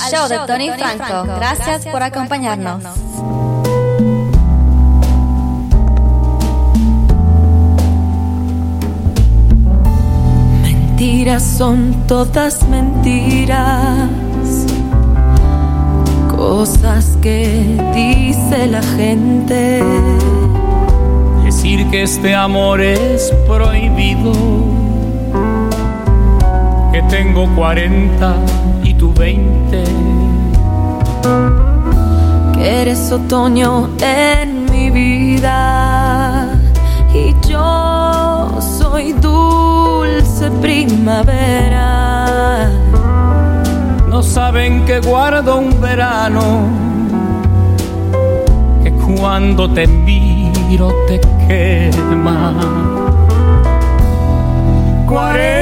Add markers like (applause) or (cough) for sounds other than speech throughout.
Al show de Tony Franco. Gracias por acompañarnos. Mentiras son todas mentiras. Cosas que dice la gente. Decir que este amor es prohibido. Que tengo 40 y tú 20. Que eres otoño en mi vida. Y yo soy dulce primavera. No saben que guardo un verano. Que cuando te miro te quema. 40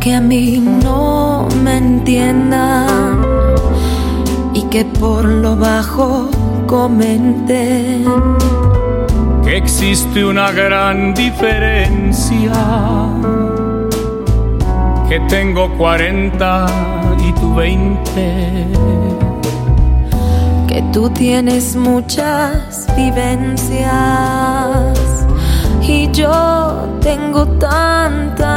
que a mí no me entiendan y que por lo bajo comenten. que existe una gran diferencia. Que tengo 40 y tú 20. que tú tienes muchas vivencias y yo tengo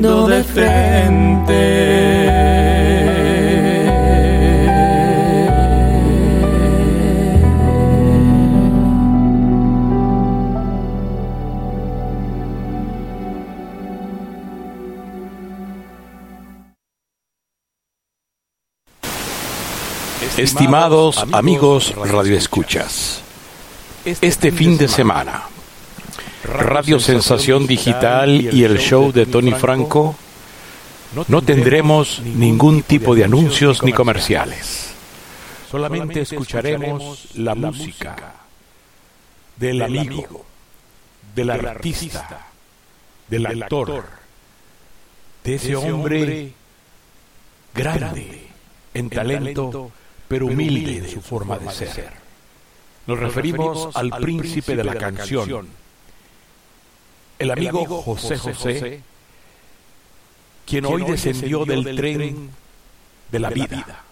de frente. Estimados amigos radioescuchas, este fin de semana, Radio Sensación Digital y el show de Tony Franco no tendremos ningún tipo de anuncios ni comerciales. Solamente escucharemos la música del amigo, del artista, del actor, de ese hombre grande en talento, pero humilde en su forma de ser. Nos referimos al príncipe de la canción, el amigo José José, quien hoy descendió del tren de la vida,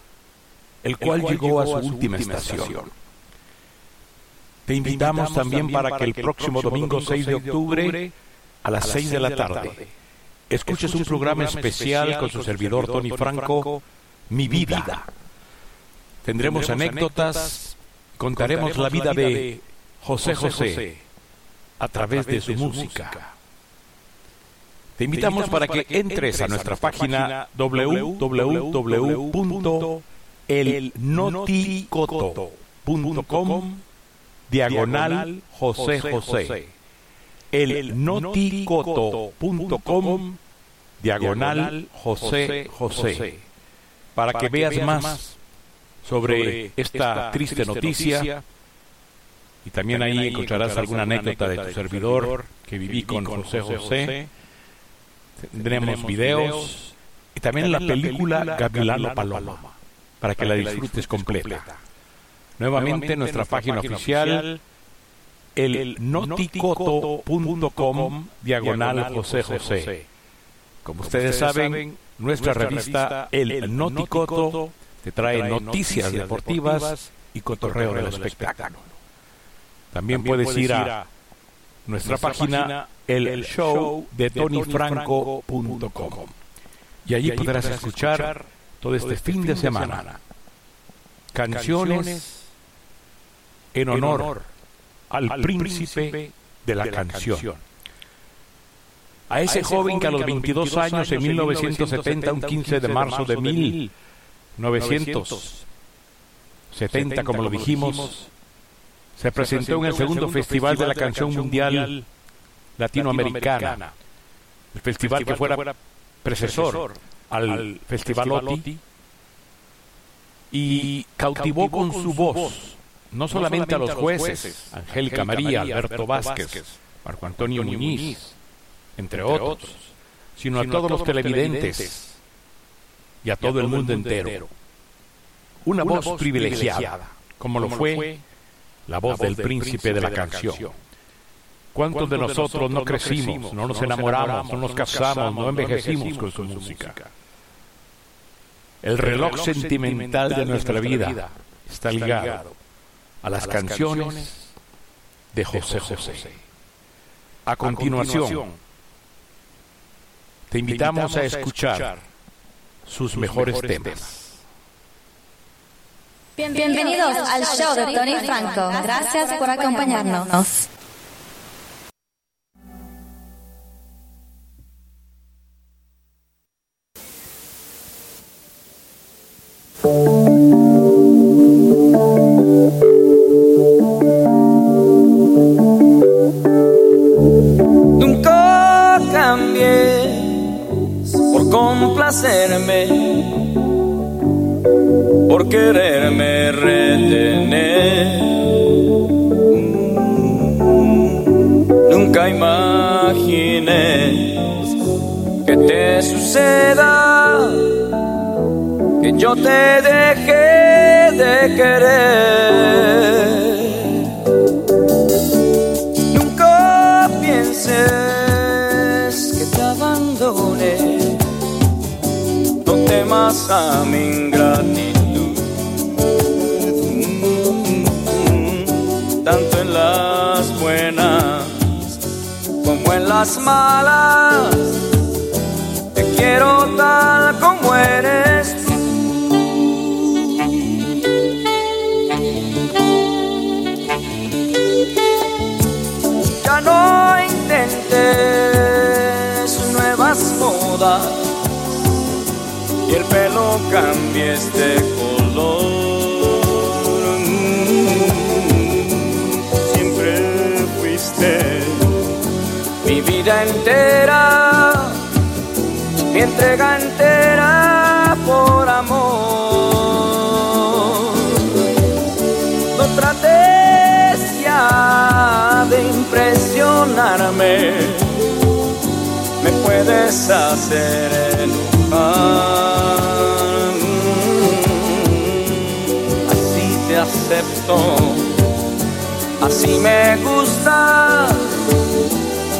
el cual llegó a su última estación. Te invitamos también para que el próximo domingo 6 de octubre, a las 6 de la tarde, escuches un programa especial con su servidor Tony Franco, Mi Vida. Tendremos anécdotas, contaremos la vida de José. José a través de su música. Te invitamos para que entres a nuestra página www.elnoticoto.com diagonal José José. Elnoticoto.com diagonal José José. Para que veas más sobre esta triste noticia y también ahí encontrarás alguna anécdota de tu servidor que viví con José José Tendremos videos y también la película Gavilano Paloma para que la disfrutes completa. Nuevamente nuestra página oficial el noticoto.com diagonal José José. Como ustedes saben, nuestra revista El Noticoto te trae noticias deportivas y cotorreo del espectáculo. También puedes ir a nuestra página el show de tonyfranco.com. Y allí podrás escuchar todo este, este fin de semana canciones en honor al príncipe de la canción. A ese joven que a los 22 años, en 1970, un 15 de marzo de 1970, como lo dijimos, se presentó en el segundo Festival de la Canción Mundial latinoamericana, el festival que fuera precesor al Festival OTI, y cautivó con su voz no solamente a los jueces, Angélica María, Alberto Vázquez, Marco Antonio Muñiz, entre otros, sino a todos los televidentes y a todo el mundo entero. Una voz privilegiada, como lo fue la voz del príncipe de la canción. ¿Cuántos de nosotros no crecimos, no nos enamoramos, no nos casamos, no envejecimos con su música? El reloj sentimental de nuestra vida está ligado a las canciones de José José. A continuación, te invitamos a escuchar sus mejores temas. Bienvenidos al show de Tony Franco. Gracias por acompañarnos. Quererme retener. Nunca imagines que te suceda que yo te dejé de querer. Nunca pienses que te abandone, no temas a mi las malas, te quiero tal como eres. Ya no intentes nuevas modas y el pelo cambies de color. vida entera, mi entrega entera por amor. No trates ya de impresionarme, me puedes hacer enojar. Así te acepto, así me gusta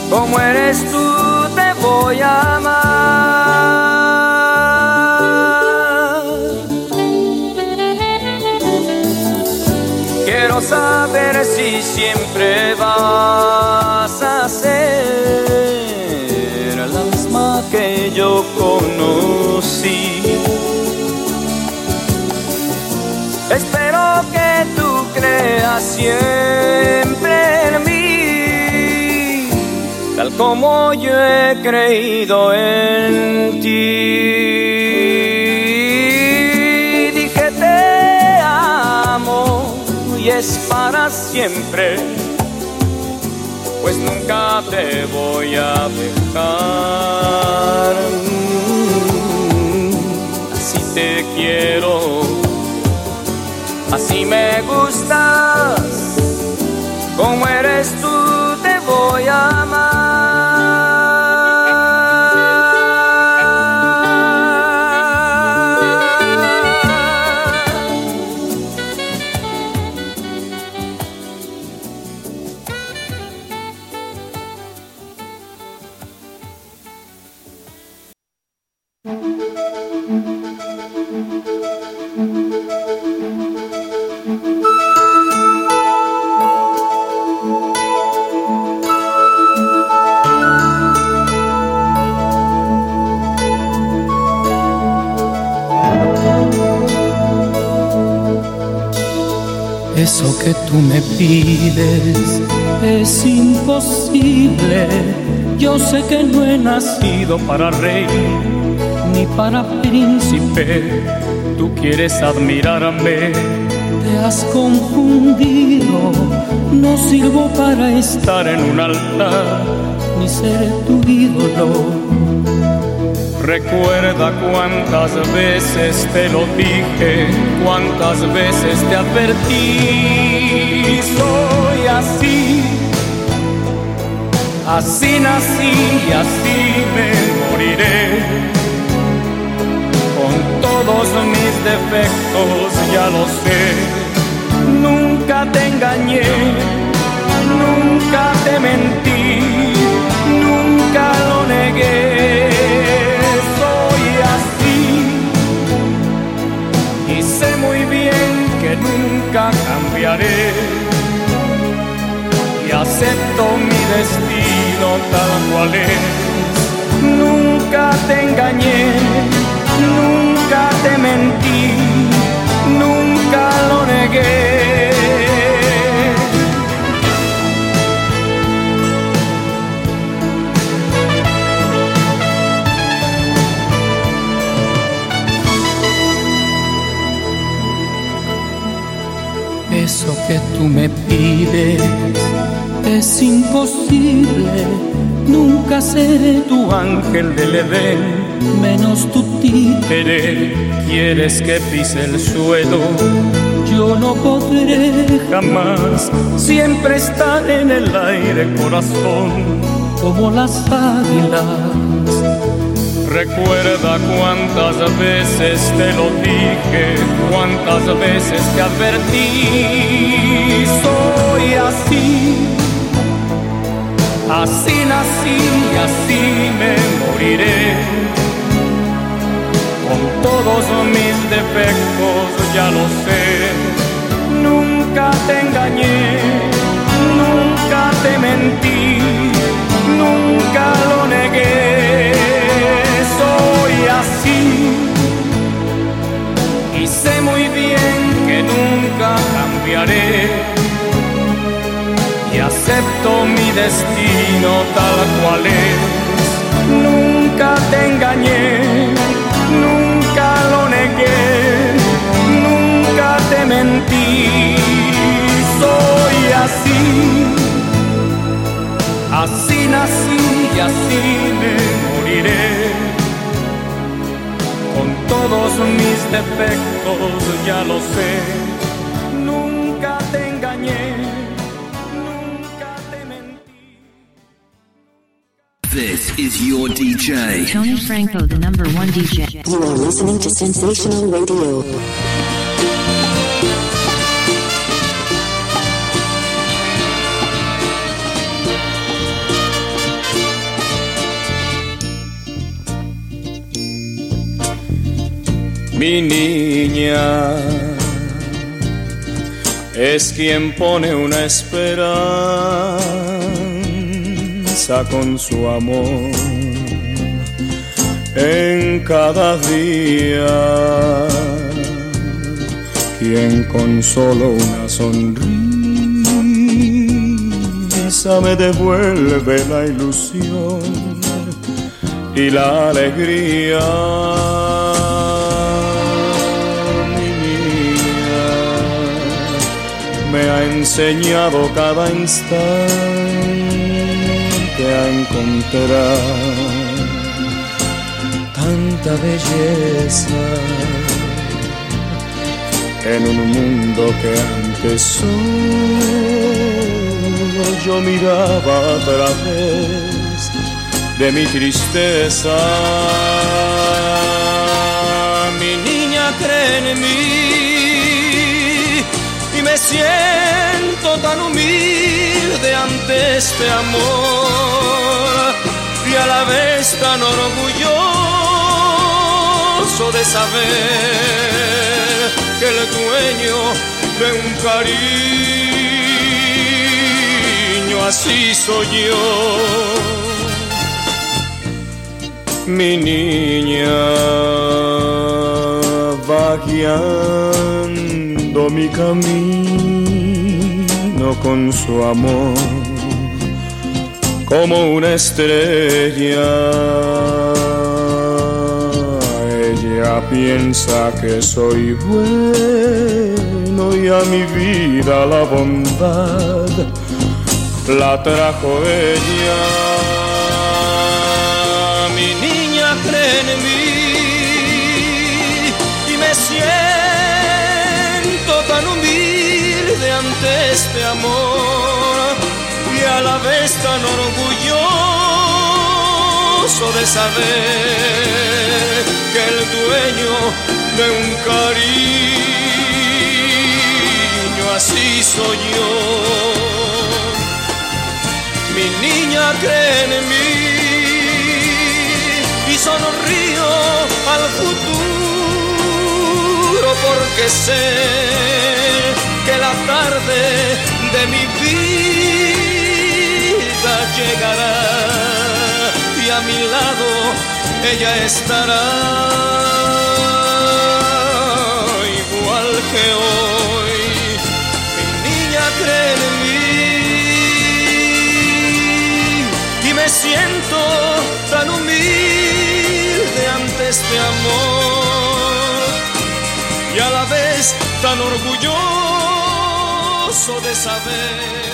como eres tú te voy a amar. Quiero saber si siempre vas a ser la misma que yo conocí. Espero que tú creas siempre como yo he creído en ti. Dije te amo y es para siempre, pues nunca te voy a dejar. Así te quiero Así me gustas, como eres tú te voy a amar. Eso que tú me pides es imposible. Yo sé que no he nacido para rey ni para príncipe. Tú quieres admirarme, te has confundido. No sirvo para estar en un altar ni ser tu ídolo. Recuerda cuántas veces te lo dije, cuántas veces te advertí. Soy así, así nací así me moriré. Con todos mis defectos ya lo sé, nunca te engañé, nunca te mentí, nunca cambiaré y acepto mi destino tal cual es. Nunca te engañé, nunca te mentí, nunca lo negué. Eso que tú me pides es imposible. Nunca seré tu ángel del Edén, menos tu títere. Quieres que pise el suelo, yo no podré jamás. Siempre estar en el aire, corazón, como las águilas. Recuerda cuántas veces te lo dije, cuántas veces te advertí. Soy así, así nací y así me moriré. Con todos mis defectos ya lo sé, nunca te engañé, nunca te mentí, nunca lo negué soy así y sé muy bien que nunca cambiaré y acepto mi destino tal cual es. Nunca te engañé, nunca lo negué, nunca te mentí. Soy así, así nací y así me moriré todos mis defectos, ya lo sé. Nunca te engañé, nunca te mentí. This is your DJ. Tony Franco, the number one DJ. You are listening to Sensational Radio. Niña es quien pone una esperanza con su amor en cada día, quien con solo una sonrisa me devuelve la ilusión y la alegría. Me ha enseñado cada instante a encontrar tanta belleza en un mundo que antes solo yo miraba a través de mi tristeza. Siento tan humilde ante este amor y a la vez tan orgulloso de saber que el dueño de un cariño así soy yo. Mi niña va mi camino con su amor como una estrella. Ella piensa que soy bueno y a mi vida la bondad la trajo ella. Este amor y a la vez tan orgulloso de saber que el dueño de un cariño así soy yo. Mi niña cree en mí y sonrío al futuro porque sé que la tarde de mi vida llegará y a mi lado ella estará igual que hoy. Mi niña cree en mí y me siento tan humilde ante este amor y a la vez tan orgulloso de saber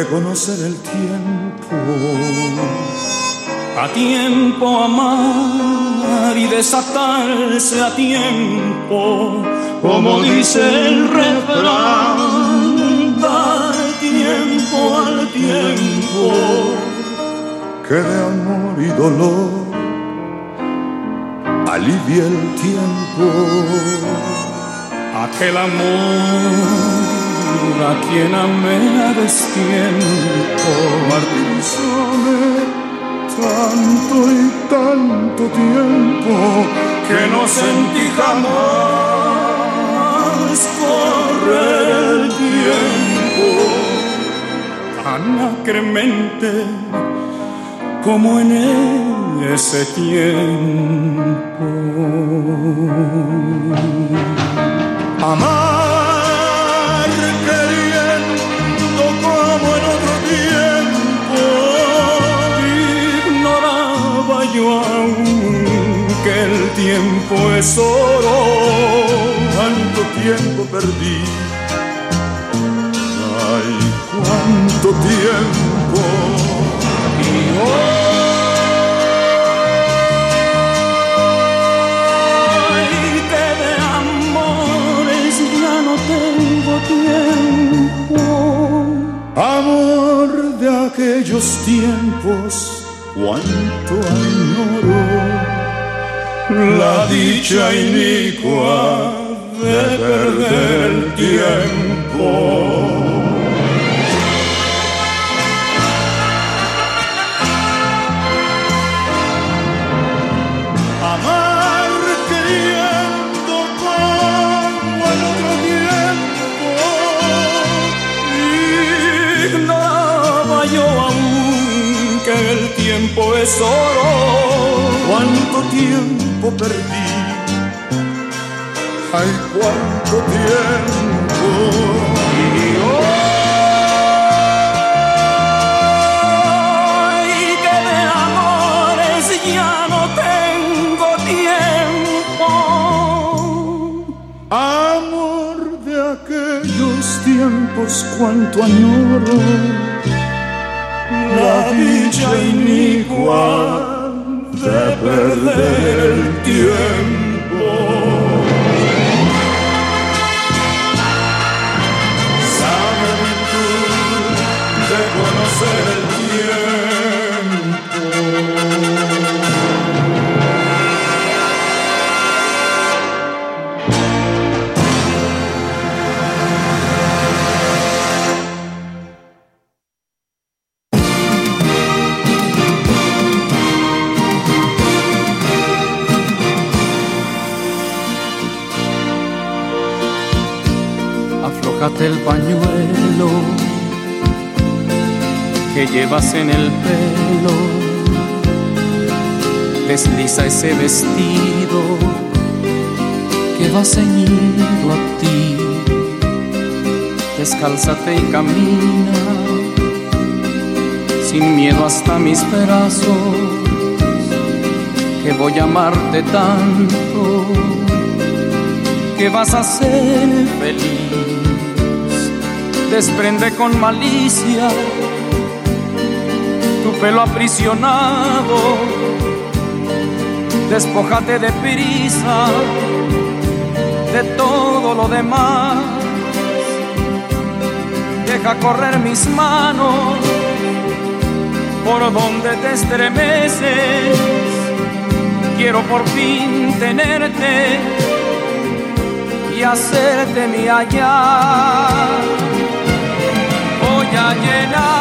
de conocer el tiempo. A tiempo amar y desatarse a tiempo, como dice el refrán, dar tiempo al tiempo. que de amor y dolor alivia el tiempo. Aquel amor a quien amé a destiempo, Martirizóme tanto y tanto tiempo que no sentí jamás correr el tiempo tan acremente como en ese tiempo. Amar yo aún que el tiempo es oro. Tanto perdí. Ay, cuánto tiempo. Y hoy que de amores ya no tengo tiempo. Amor de aquellos tiempos, cuánto añoro la dicha inicua de perder el tiempo. Cuánto tiempo perdí. Ay, cuánto tiempo. Y hoy de amores ya no tengo tiempo. Amor de aquellos tiempos, cuánto añoro. La dicha inicua de perder el tiempo. Llevas en el pelo. Desliza ese vestido que va ceñido a ti. Descálzate y camina sin miedo hasta mis brazos, que voy a amarte tanto que vas a ser feliz. Desprende con malicia tu pelo aprisionado. Despójate de prisa de todo lo demás. Deja correr mis manos por donde te estremeces. Quiero por fin tenerte y hacerte mi allá. Voy a llenarte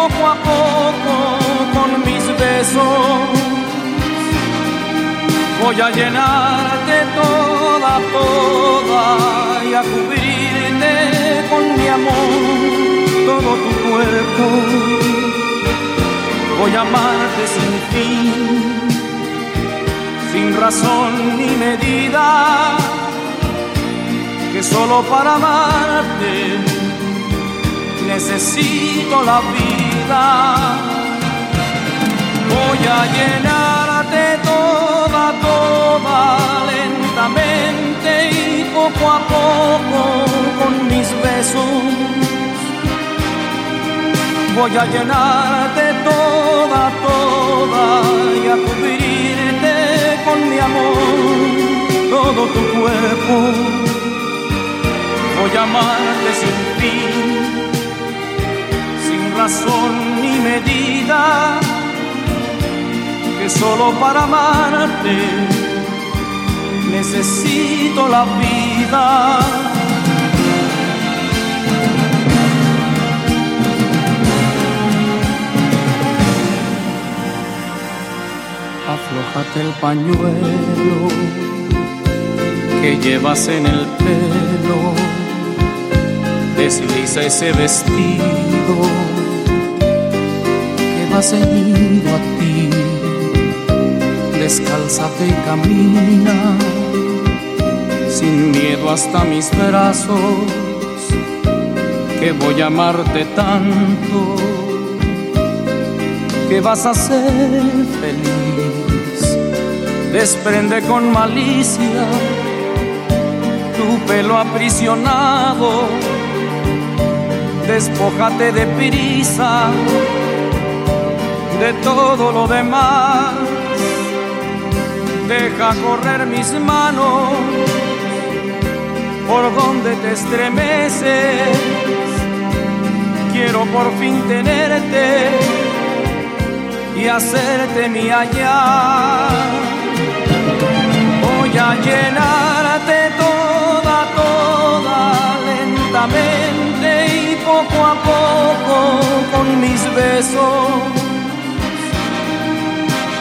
poco a poco con mis besos. Voy a llenarte toda, toda y a cubrirte con mi amor todo tu cuerpo. Voy a amarte sin fin sin razón ni medida, que solo para amarte necesito la vida. Voy a llenarte toda, toda lentamente y poco a poco con mis besos. Voy a llenarte toda, toda y a cubrirte con mi amor todo tu cuerpo. Voy a amarte sin fin, razón ni medida, que solo para amarte necesito la vida. Aflójate el pañuelo que llevas en el pelo, desliza ese vestido va ceñido a ti, descálzate y camina sin miedo hasta mis brazos, que voy a amarte tanto que vas a ser feliz. desprende con malicia tu pelo aprisionado, despójate de prisa de todo lo demás, deja correr mis manos por donde te estremeces, quiero por fin tenerte y hacerte mi allá. Voy a llenarte toda, toda, lentamente y poco a poco con mis besos.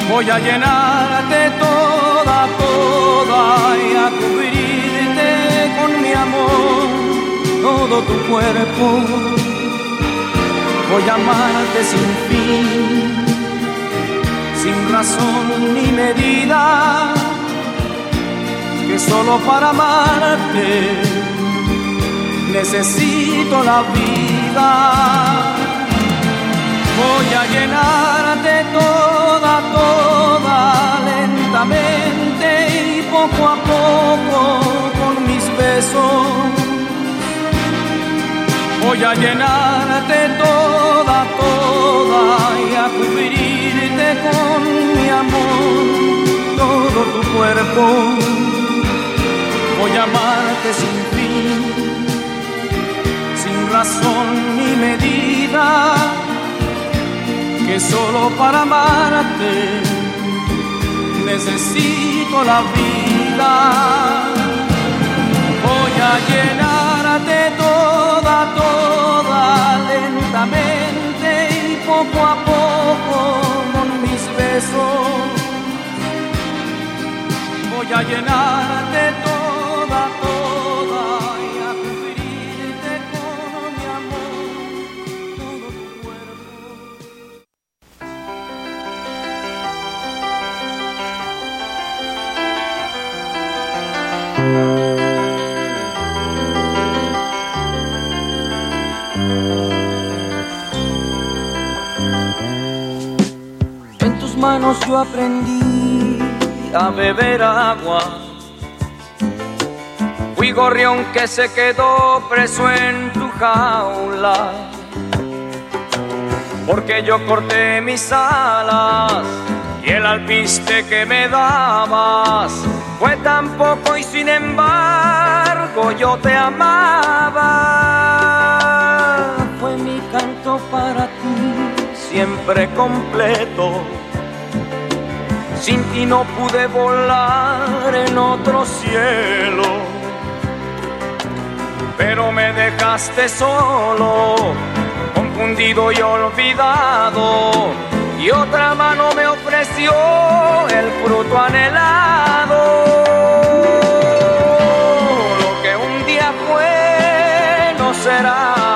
Voy a llenarte toda, toda y a cubrirte con mi amor todo tu cuerpo. Voy a amarte sin fin sin razón ni medida, que solo para amarte necesito la vida. Voy a llenarte toda, toda, lentamente y poco a poco con mis besos. Voy a llenarte toda, toda y a cubrirte con mi amor todo tu cuerpo. Voy a amarte sin fin, sin razón que solo para amarte necesito la vida. Voy a llenarte toda, toda, lentamente y poco a poco con mis besos. Voy a llenarte toda, En tus manos yo aprendí a beber agua. Fui gorrión que se quedó preso en tu jaula. Porque yo corté mis alas y el alpiste que me dabas fue tan poco y sin embargo yo te amaba. Fue mi canto para ti siempre completo. Sin ti no pude volar en otro cielo, pero me dejaste solo, confundido y olvidado, y otra mano me ofreció el fruto anhelado. Lo que un día fue no será.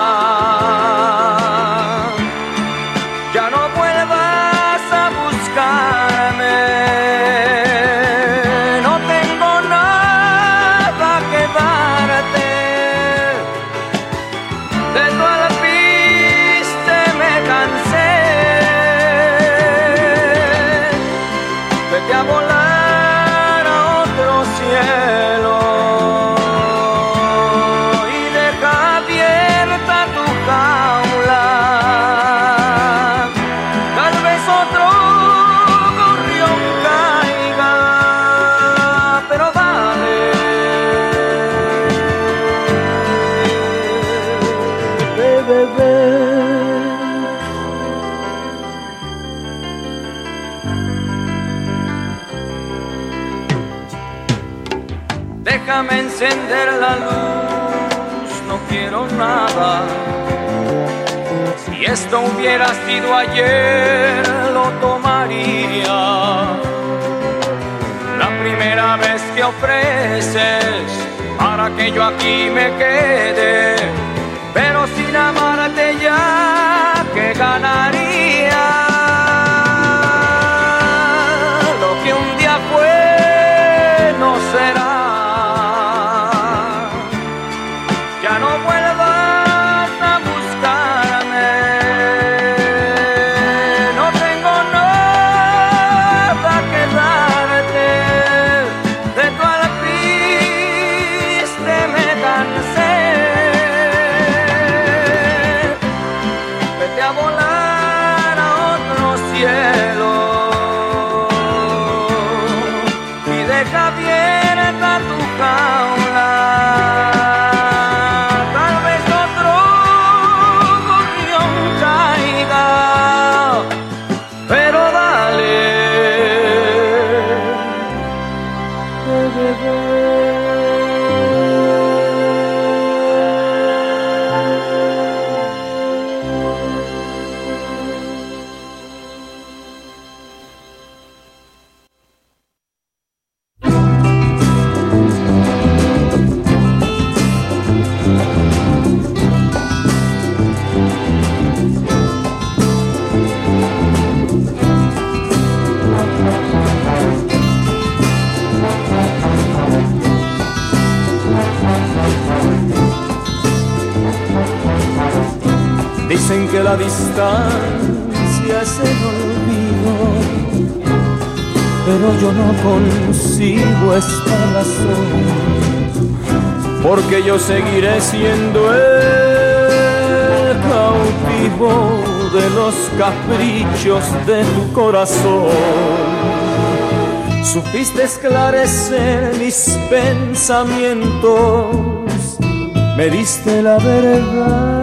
Nada. Si esto hubiera sido ayer, lo tomaría. La primera vez que ofreces para que yo aquí me quede, pero sin amarte ya, que ganaría? Que la distancia es el olvido, pero yo no consigo esta razón, porque yo seguiré siendo el cautivo de los caprichos de tu corazón. Supiste esclarecer mis pensamientos, me diste la verdad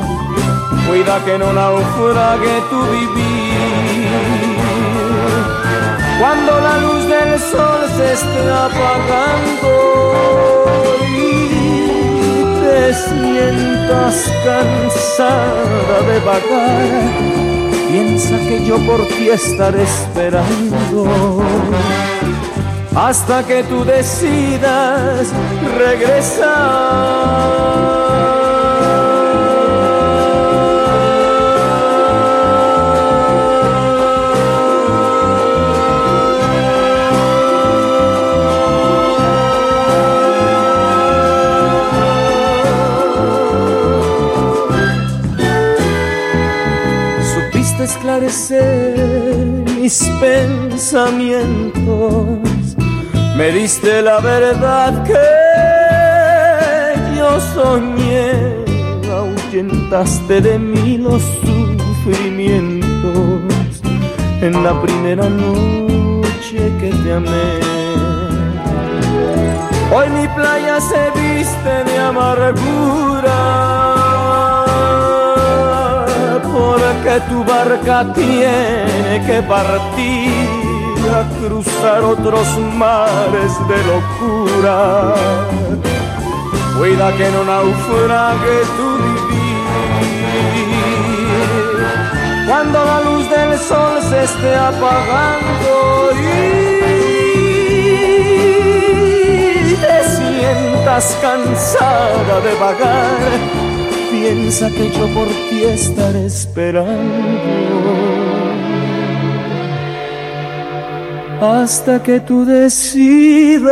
Cuida que no naufrague tu vivir. Cuando la luz del sol se esté apagando y te sientas cansada de vagar, piensa que yo por ti estaré esperando hasta que tú decidas regresar. Esclarecer mis pensamientos. Me diste la verdad que yo soñé, ahuyentaste de mí los sufrimientos. En la primera noche que te amé. Hoy mi playa se viste de amargura, porque tu barca tiene que partir a cruzar otros mares de locura. Cuida que no naufrague tu vivir. Cuando la luz del sol se esté apagando y te sientas cansada de vagar, piensa que yo por ti estaré esperando. Hasta que tú decidas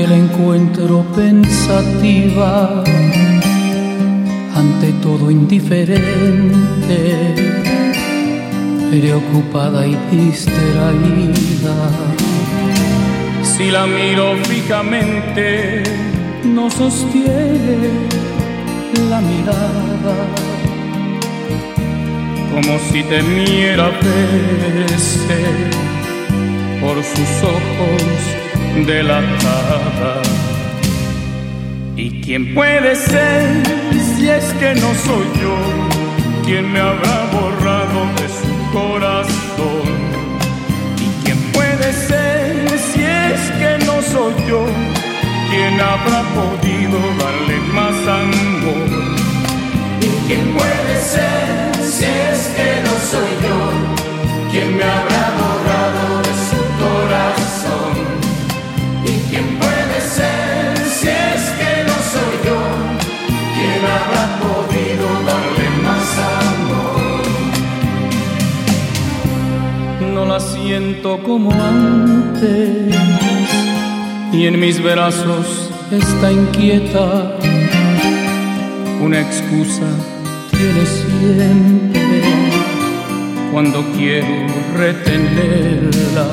que la encuentro pensativa. ante todo indiferente, preocupada y distraída. Si la miro fijamente, no sostiene la mirada, como si temiera verse por sus ojos delatada. ¿Y quién puede ser si es que no soy yo? ¿Quién me habrá borrado de su corazón? ¿Y quién puede ser si es que no soy yo? ¿Quién habrá podido darle más amor? ¿Y quién puede ser si es que no soy yo? ¿Quién me habrá borrado de su corazón? La siento como antes y en mis brazos está inquieta. Una excusa tiene siempre cuando quiero retenerla.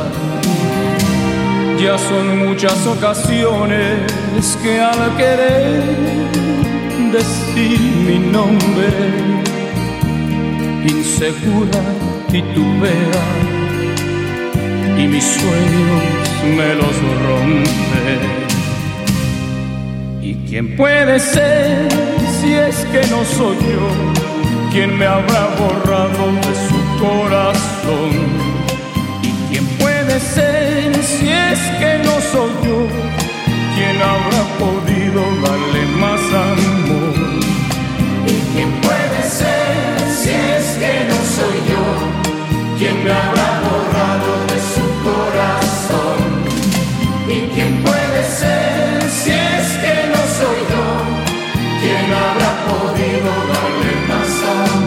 Ya son muchas ocasiones que al querer decir mi nombre, insegura titubea y mis sueños me los rompe. ¿Y quién puede ser si es que no soy yo? ¿Quién me habrá borrado de su corazón? ¿Y quién puede ser si es que no soy yo? ¿Quién habrá podido darle más amor? ¿Y quién puede ser si es que no soy yo? ¿Quién me habrá borrado de? ¿Y quién puede ser si es que no soy yo? ¿Quién habrá podido darle más amor?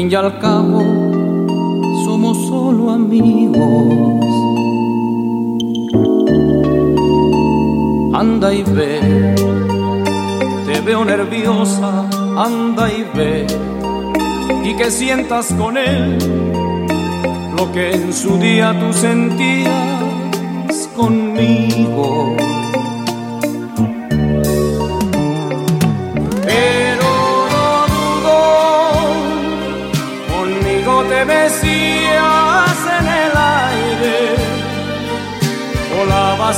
Fin y al cabo somos solo amigos. Anda y ve, te veo nerviosa, anda y ve, y que sientas con él lo que en su día tú sentías conmigo.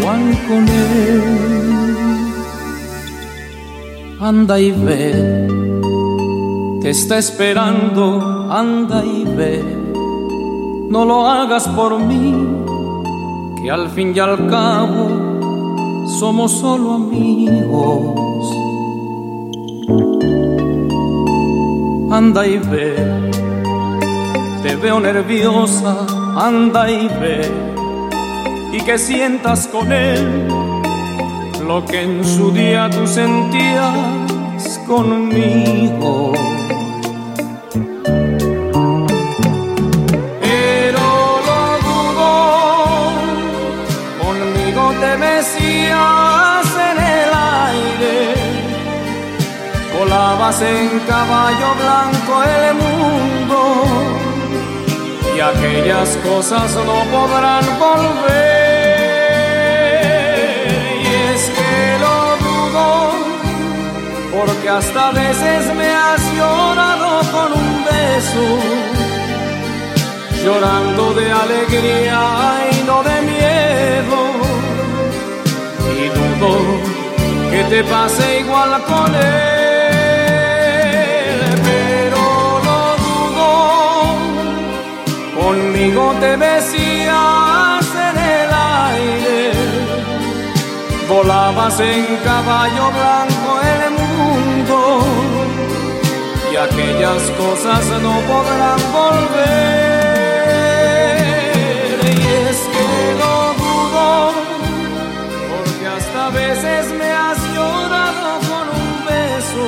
igual con. Anda y ve, te está esperando, anda y ve, no lo hagas por mí que al fin y al cabo somos solo amigos. anda y ve. Te veo nerviosa, anda y ve. Y que sientas con él lo que en su día tú sentías conmigo. Pero lo dudo, conmigo te mesías en el aire, volabas en caballo blanco el mundo y aquellas cosas no podrán volver. Porque hasta a veces me has llorado con un beso, llorando de alegría y no de miedo. Y dudo que te pase igual con él, pero no dudo, conmigo te besías en el aire, volabas en caballo blanco el y aquellas cosas no podrán volver. Y es que lo dudo, porque hasta veces me has llorado con un beso,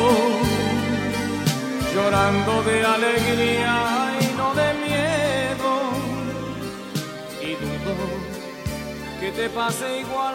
llorando de alegría y no de miedo. Y dudo que te pase igual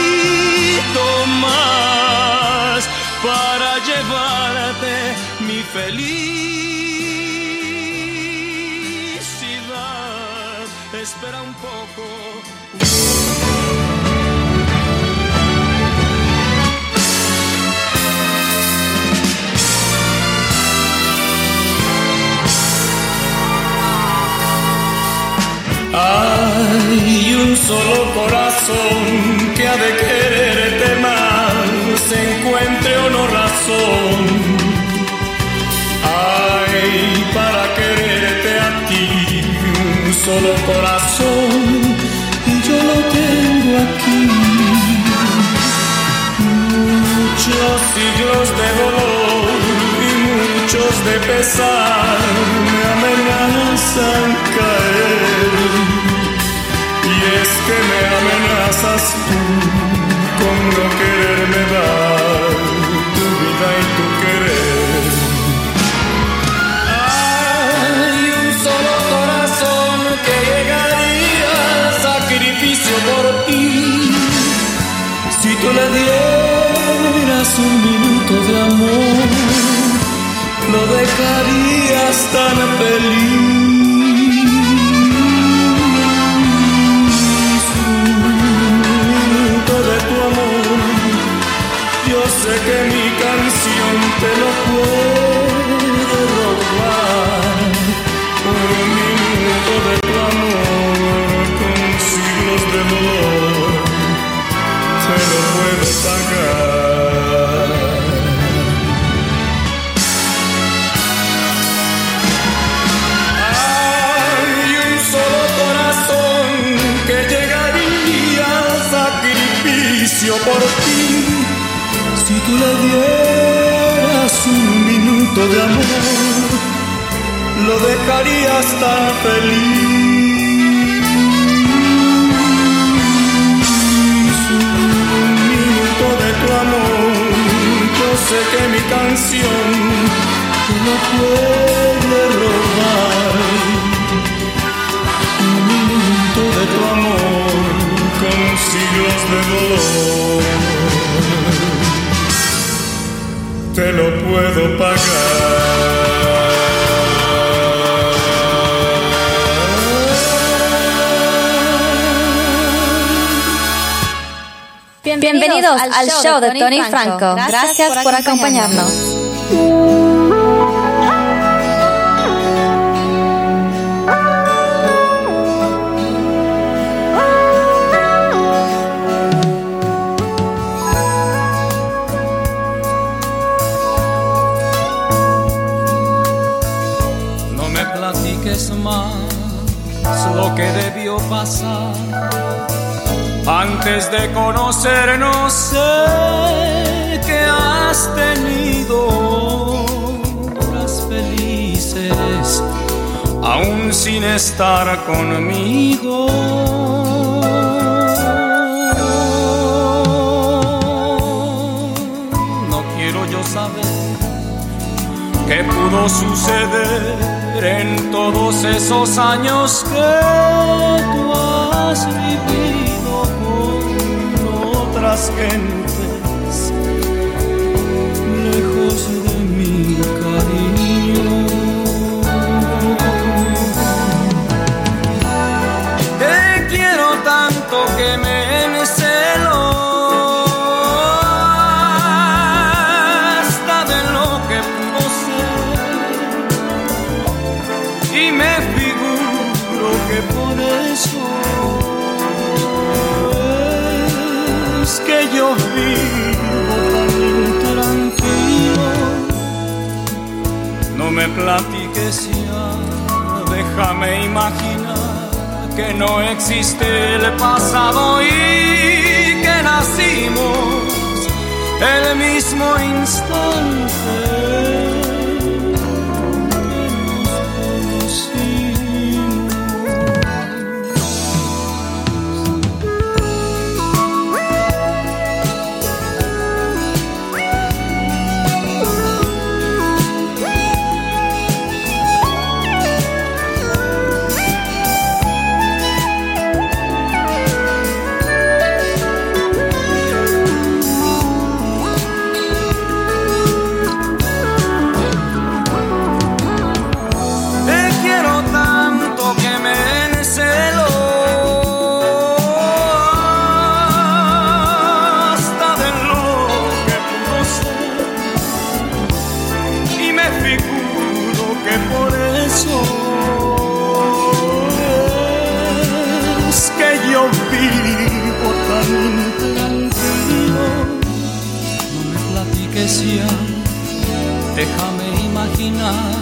más para llevarte mi felicidad. Espera un poco. Hay un solo corazón que ha de solo corazón y yo lo tengo aquí. Muchos siglos de dolor y muchos de pesar me amenazan caer. Y es que me amenazas tú con no quererme dar por ti. Si tú le dieras un minuto de amor, lo dejarías tan feliz. sé que mi canción te lo puede le dieras un minuto de amor, lo dejarías tan feliz. Un minuto de tu amor, yo sé que mi canción lo puede robar. Un minuto de tu amor con siglos de dolor te lo puedo pagar. Bienvenidos al show de Tony Franco. Gracias por acompañarnos. No que debió pasar. Antes de conocernos sé que has tenido. Horas felices aún sin estar conmigo. No quiero yo saber qué pudo suceder en todos esos años que tú has vivido con otras gentes lejos de mi cariño. Te quiero tanto que me Me platiques ya, déjame imaginar que no existe el pasado y que nacimos el mismo instante. Déjame imaginar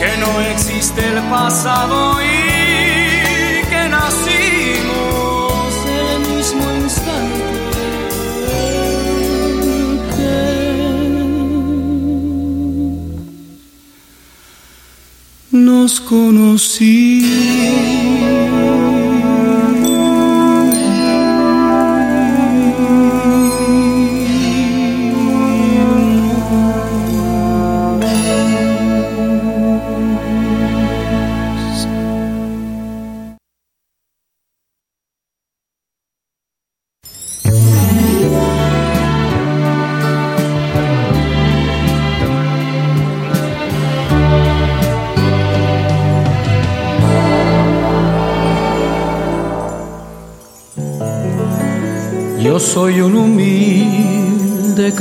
que no existe el pasado y que nacimos en el mismo instante. Nos conocí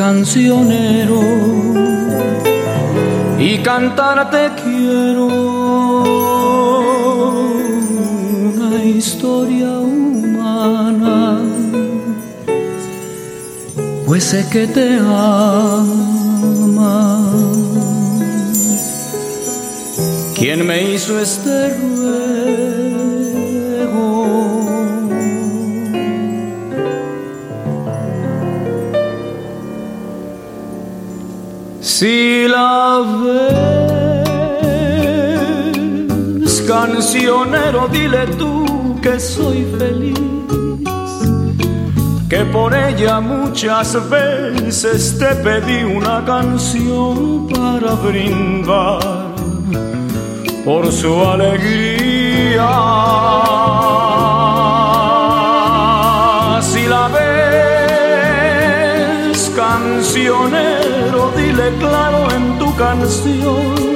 cancionero y cantarte quiero una historia humana, pues sé que te ama. ¿Quién me hizo este Si la ves, cancionero, dile tú que soy feliz, que por ella muchas veces te pedí una canción para brindar por su alegría. Cancionero, dile claro en tu canción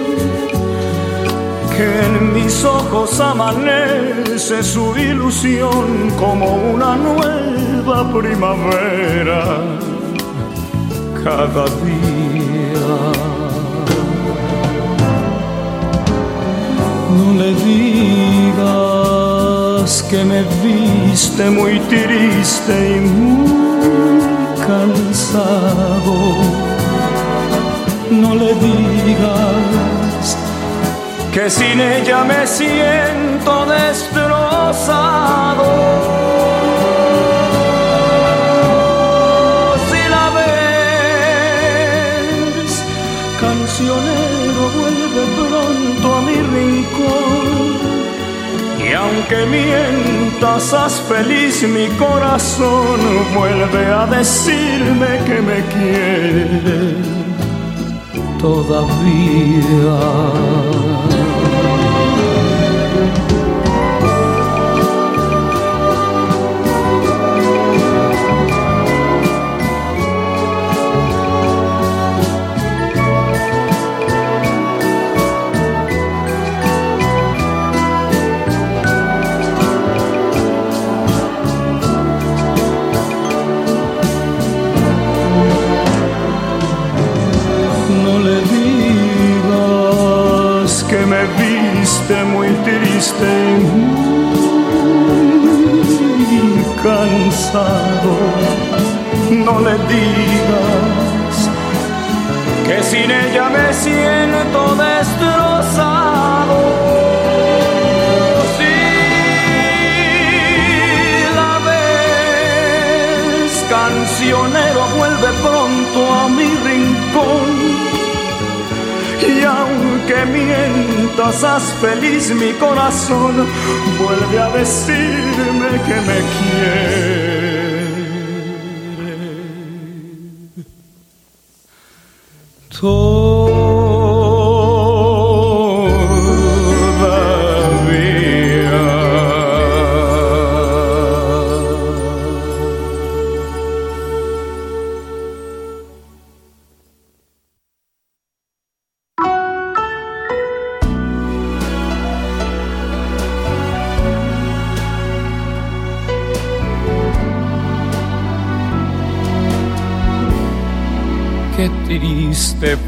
que en mis ojos amanece su ilusión como una nueva primavera cada día. No le digas que me viste muy triste y muy cansado no le digas que sin ella me siento destrozado. Aunque mientas, haz feliz mi corazón, vuelve a decirme que me quieres todavía. Triste y cansado. No le digas que sin ella me siento destrozado. Si la ves, cancionero, vuelve pronto a mi rincón y aunque mientas, haz feliz mi corazón, vuelve a decirme que me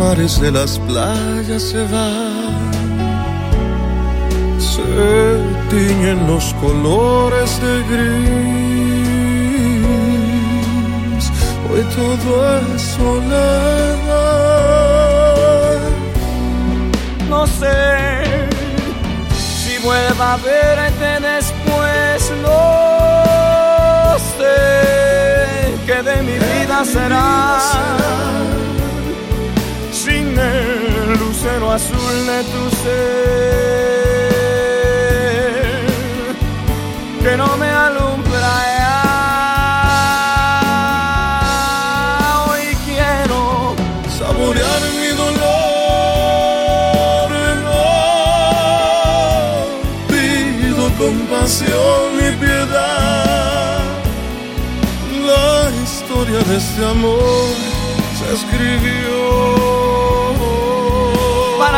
Mares de las playas se van, se tiñen los colores de gris. Hoy todo es soledad. No sé si vuelva a verte después, no sé qué de mi vida será sin el lucero azul de tu ser que no me alumbra ya. Hoy quiero saborear mi dolor, no pido compasión y piedad. La historia de este amor se escribió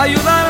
ayudar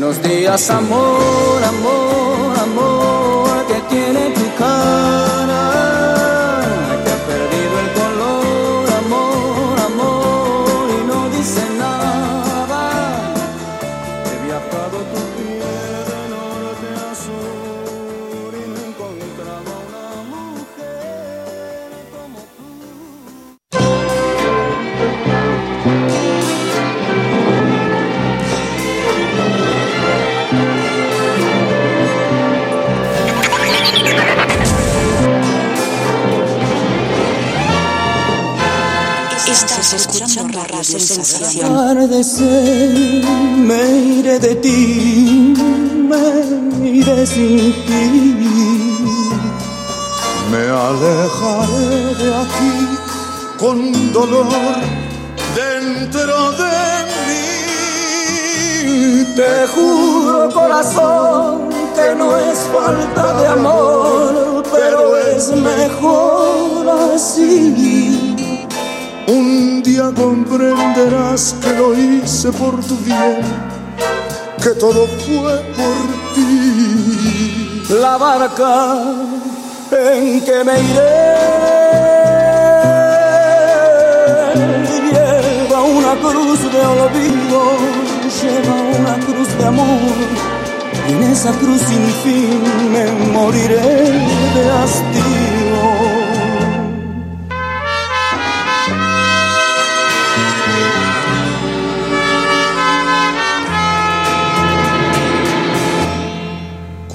Buenos días, amor, amor, amor, que tiene tu cara, Radio Sensación. Atardecer, me iré de ti, me iré sin ti. Me alejaré de aquí con dolor dentro de mí. Te juro, corazón, que no es falta de amor, pero es mejor así. Día comprenderás que lo hice por tu bien, que todo fue por ti. La barca en que me iré lleva una cruz de olvido, lleva una cruz de amor. Y en esa cruz sin fin me moriré de hastío.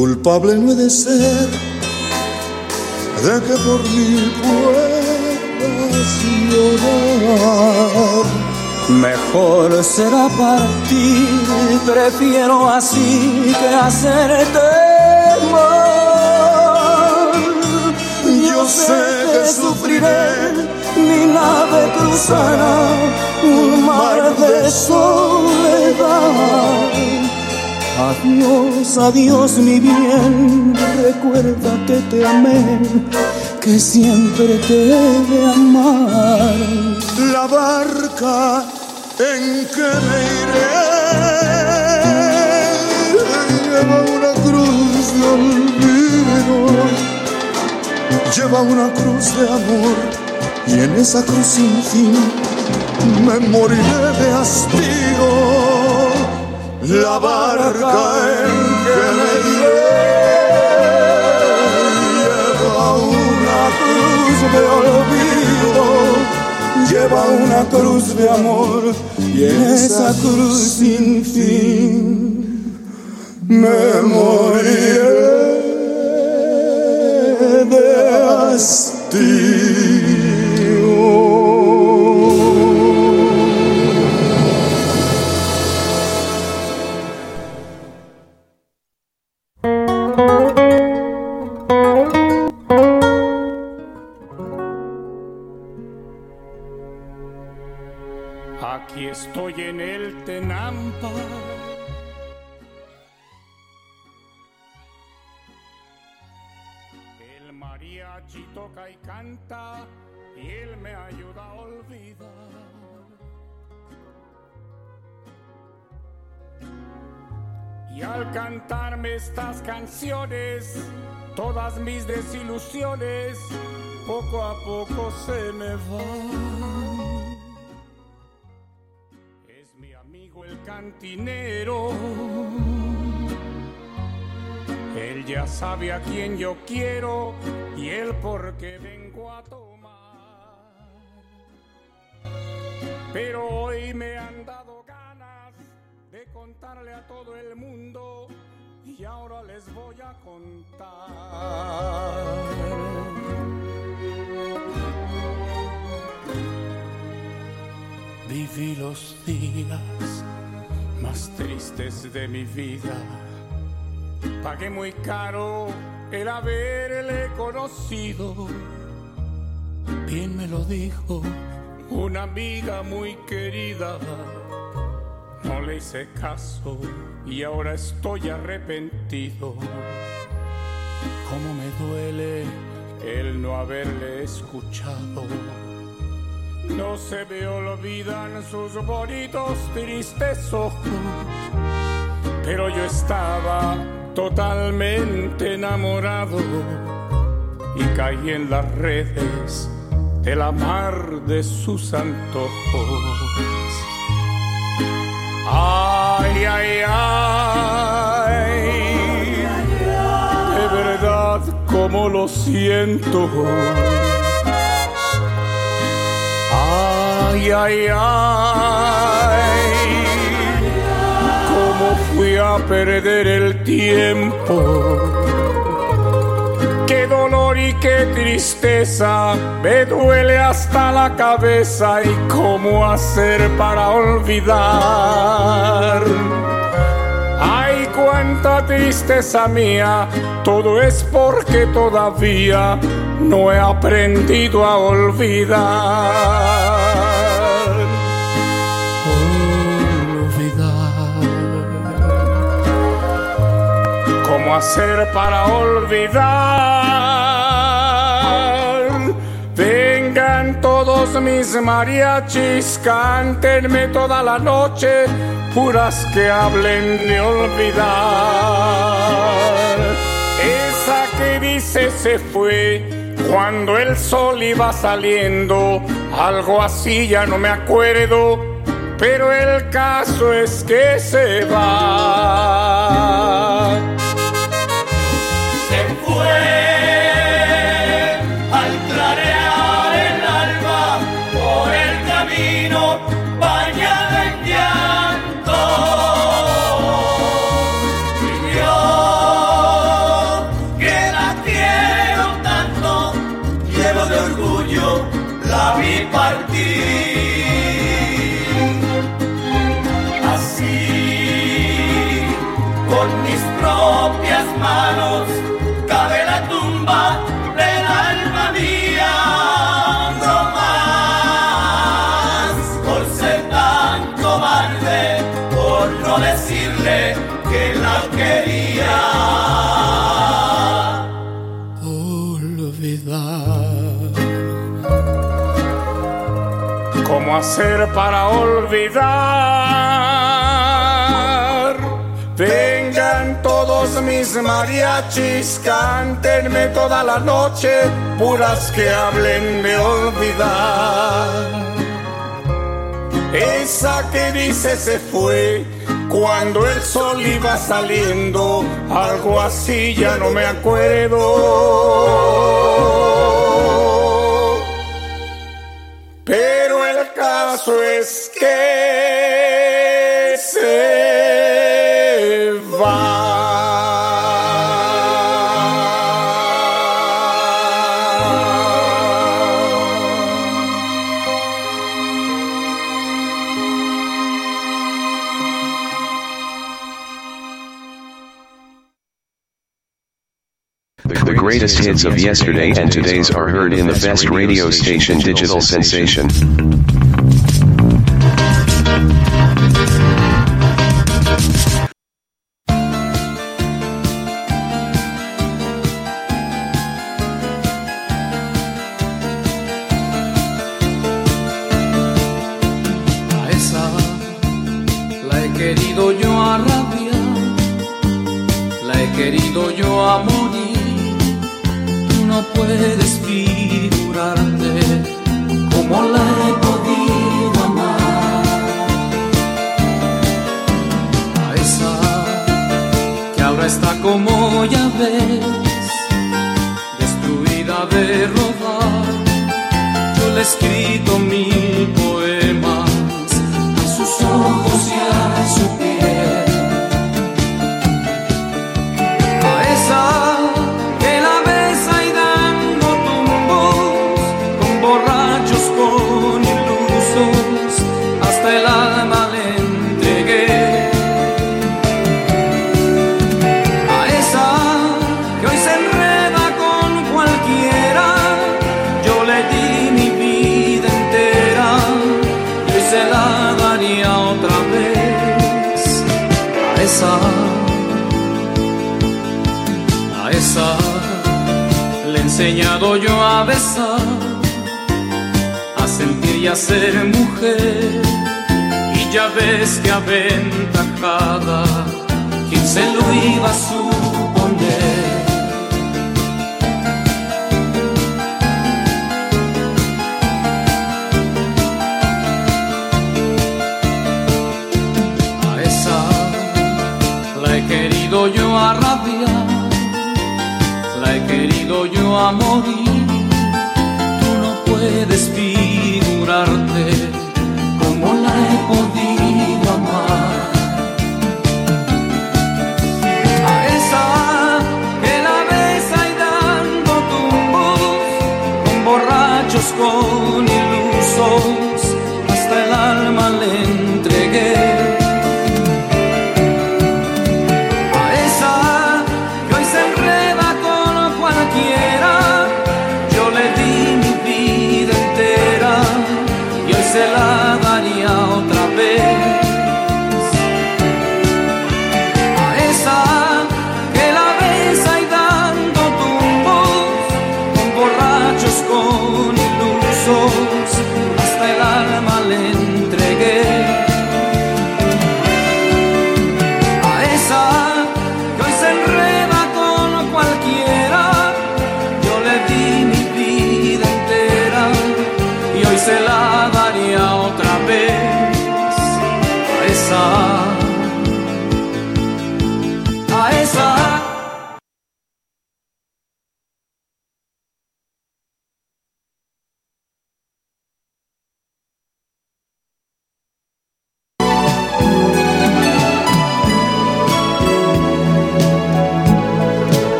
Culpable no de ser de que por mí puedas llorar. Mejor será partir, prefiero así que hacerte mal. Yo sé que sufriré, mi nave cruzará un mar de soledad. Adiós, adiós mi bien, recuerda que te amé, que siempre te he de amar. La barca en que me iré lleva una cruz de olvido, lleva una cruz de amor y en esa cruz sin fin me moriré de hastío. La barca en que me iré lleva una cruz de olvido, lleva una cruz de amor y en esa cruz sin fin me moriré de hastío. Y él me ayuda a olvidar. Y al cantarme estas canciones, todas mis desilusiones poco a poco se me van. Es mi amigo el cantinero. Él ya sabe a quién yo quiero y él por qué a tomar. Pero hoy me han dado ganas de contarle a todo el mundo y ahora les voy a contar. Viví los días más tristes de mi vida. Pagué muy caro el haberle conocido. Bien me lo dijo una amiga muy querida. No le hice caso y ahora estoy arrepentido. Cómo me duele el no haberle escuchado. No se me olvidan sus bonitos tristes ojos, pero yo estaba totalmente enamorado y caí en las redes de la de sus antojos. Ay, ay, ay, de verdad como lo siento. Ay, ay, ay, cómo fui a perder el tiempo. Dolor y qué tristeza, me duele hasta la cabeza y cómo hacer para olvidar. Ay, cuánta tristeza mía, todo es porque todavía no he aprendido a olvidar. Olvidar. ¿Cómo hacer para olvidar? Mis mariachis, cántenme toda la noche, puras que hablen de olvidar. Esa que dice se fue cuando el sol iba saliendo, algo así ya no me acuerdo, pero el caso es que se va. ¿Cómo hacer para olvidar? Vengan todos mis mariachis, cántenme toda la noche, puras que hablen de olvidar. Esa que dice se fue cuando el sol iba saliendo, algo así ya no me acuerdo. The greatest hits of yesterday and today's are heard in the best radio station Digital Sensation.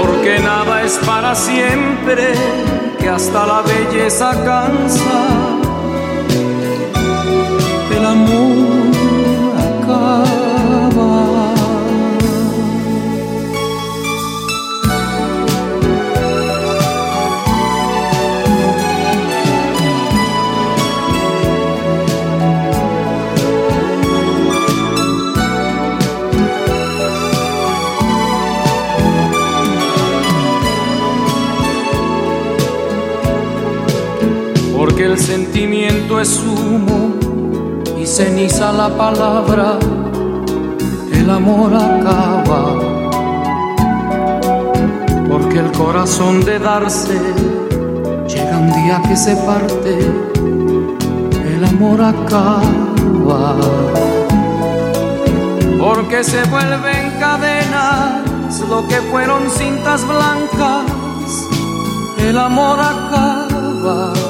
porque nada es para siempre, que hasta la belleza cansa. Ceniza la palabra, el amor acaba, porque el corazón de darse llega un día que se parte, el amor acaba, porque se vuelven cadenas lo que fueron cintas blancas, el amor acaba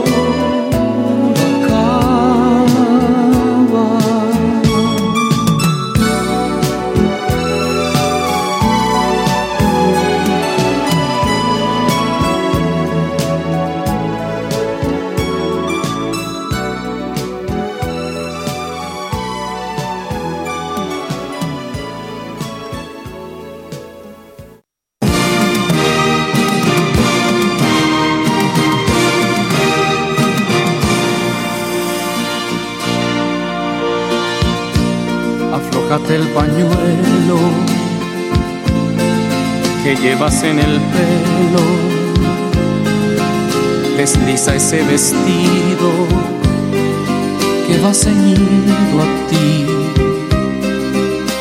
pañuelo que llevas en el pelo, desliza ese vestido que va ceñido a ti,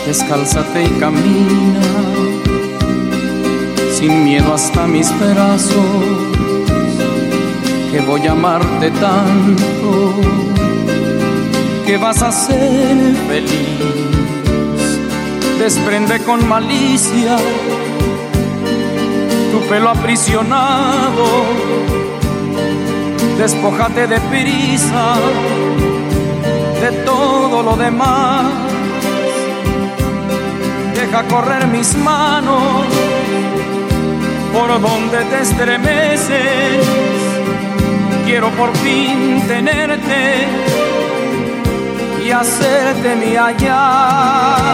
descálzate y camina sin miedo hasta mis brazos, que voy a amarte tanto que vas a ser feliz desprende con malicia tu pelo aprisionado, despojate de prisa de todo lo demás, deja correr mis manos por donde te estremeces, quiero por fin tenerte hacerte mi allá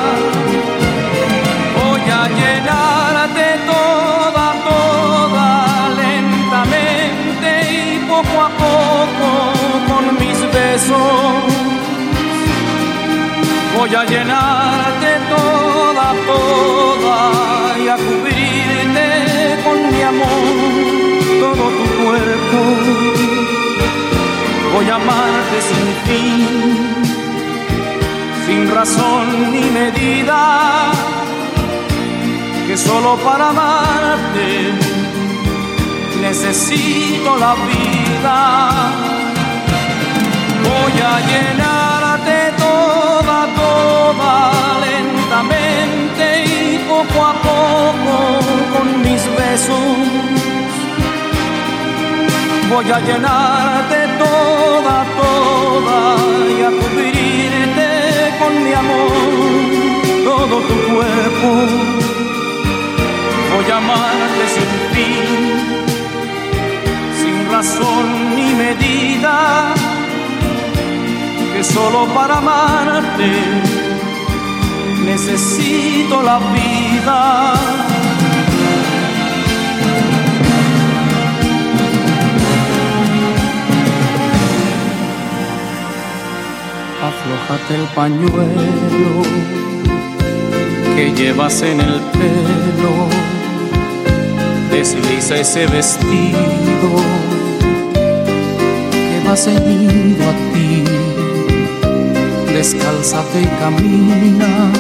a llenarte toda, toda lentamente y poco a poco con mis besos. Voy a llenarte toda, toda y a cubrirte con mi amor todo tu cuerpo. Voy a amarte sin fin, sin razón ni medida que solo para amarte necesito la vida. Voy a llenarte toda, toda lentamente y poco a poco con mis besos. Voy a llenarte toda, toda y a cubrirte mi amor todo tu cuerpo voy a amarte sin fin, sin razón ni medida, que solo para amarte necesito la vida. Aflójate el pañuelo que llevas en el pelo desliza ese vestido que va ceñido a ti. Descálzate y camina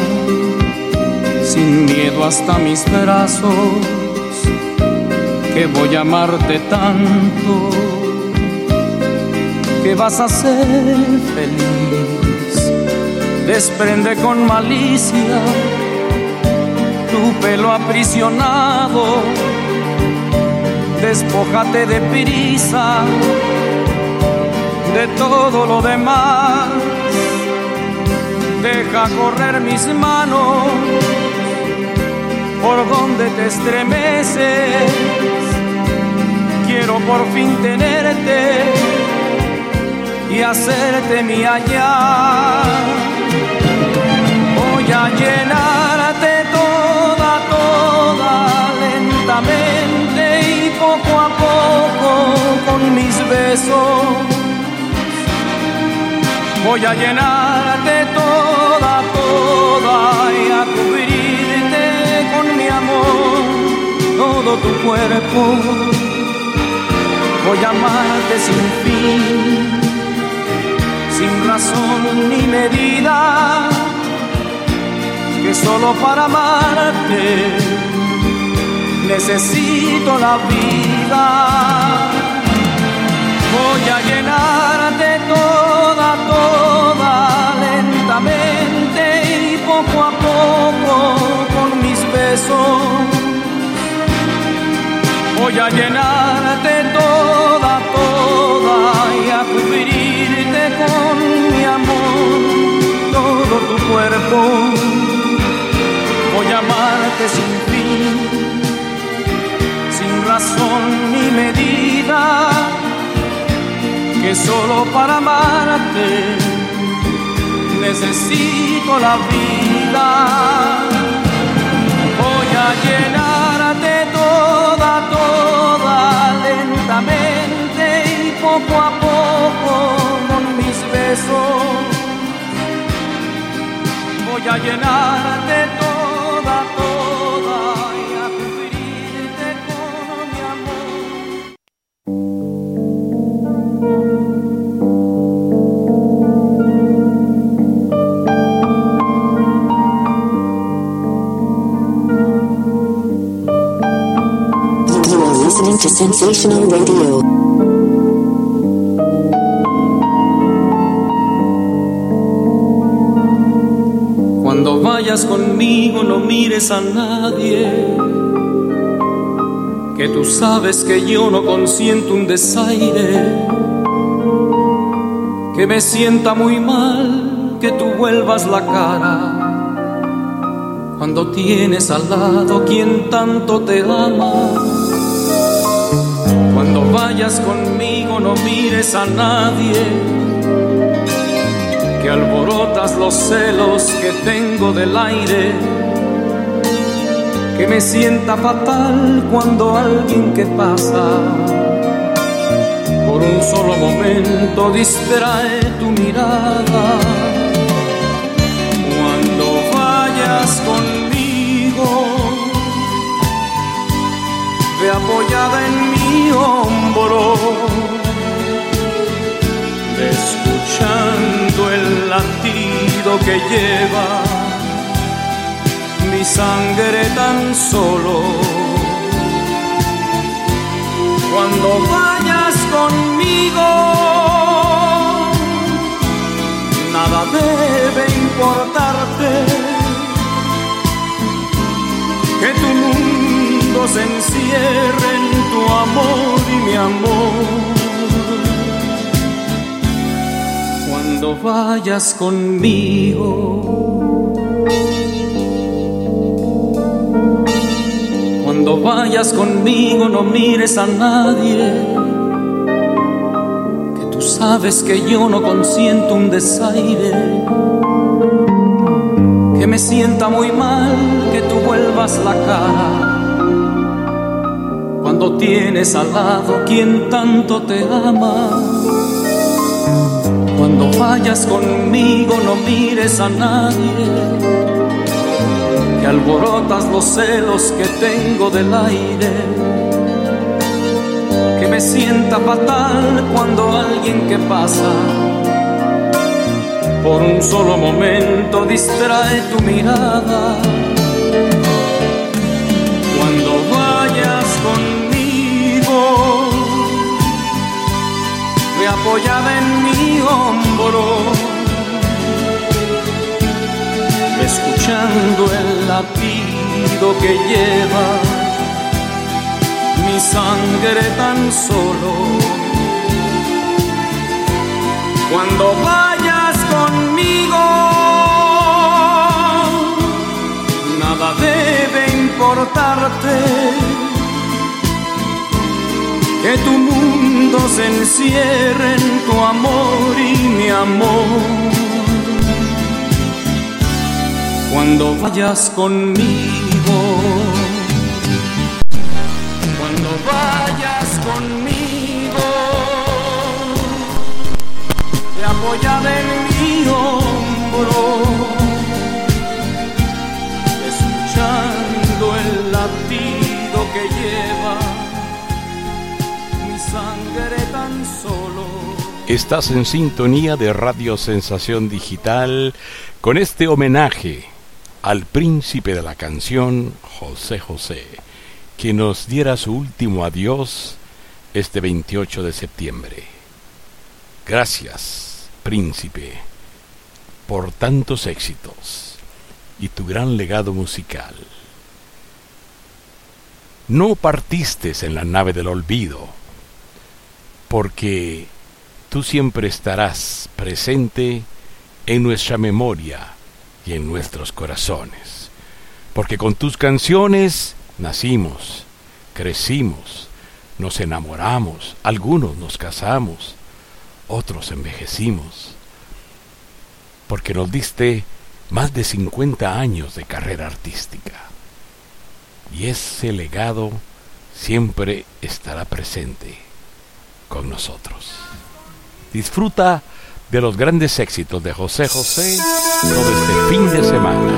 sin miedo hasta mis brazos, que voy a amarte tanto, que vas a ser feliz. Desprende con malicia tu pelo aprisionado. Despójate de prisa de todo lo demás. Deja correr mis manos por donde te estremeces. Quiero por fin tenerte y hacerte mi allá. A llenarte toda, toda lentamente y poco a poco con mis besos. Voy a llenarte toda, toda y a cubrirte con mi amor todo tu cuerpo. Voy a amarte sin fin sin razón ni medida, que solo para amarte necesito la vida. Voy a llenarte toda, toda lentamente y poco a poco con mis besos. Voy a llenarte toda, toda y a cubrirte con mi amor todo tu cuerpo. Amarte sin fin, sin razón ni medida, que solo para amarte necesito la vida. Voy a llenarte toda, toda lentamente y poco a poco con mis besos. Voy a llenarte Sensational Radio. Cuando vayas conmigo no mires a nadie, que tú sabes que yo no consiento un desaire, que me sienta muy mal que tú vuelvas la cara. Cuando tienes al lado quien tanto te ama, vayas conmigo no mires a nadie. Que alborotas los celos que tengo del aire, que me sienta fatal cuando alguien que pasa por un solo momento distrae tu mirada. Cuando vayas conmigo, ve apoyada en hombro escuchando el latido que lleva mi sangre tan solo. Cuando vayas conmigo, nada debe importarte, que tu mundo se encierre en tu amor y mi amor. cuando vayas conmigo. Cuando vayas conmigo no mires a nadie, que tú sabes que yo no consiento un desaire, que me sienta muy mal que tú vuelvas la cara. Tienes al lado quien tanto te ama. Cuando vayas conmigo no mires a nadie, que alborotas los celos que tengo del aire, que me sienta fatal cuando alguien que pasa por un solo momento distrae tu mirada. Apoyada en mi hombro, escuchando el latido que lleva mi sangre tan solo. Cuando vayas conmigo, nada debe importarte. Que tu mundo se encierre en tu amor y mi amor cuando vayas conmigo. Estás en sintonía de Radio Sensación Digital con este homenaje al príncipe de la canción, José José, que nos diera su último adiós este 28 de septiembre. Gracias, príncipe, por tantos éxitos y tu gran legado musical. No partiste en la nave del olvido, porque tú siempre estarás presente en nuestra memoria y en nuestros corazones. Porque con tus canciones nacimos, crecimos, nos enamoramos, algunos nos casamos, otros envejecimos. Porque nos diste más de 50 años de carrera artística. Y ese legado siempre estará presente con nosotros. Disfruta de los grandes éxitos de José José todo este fin de semana.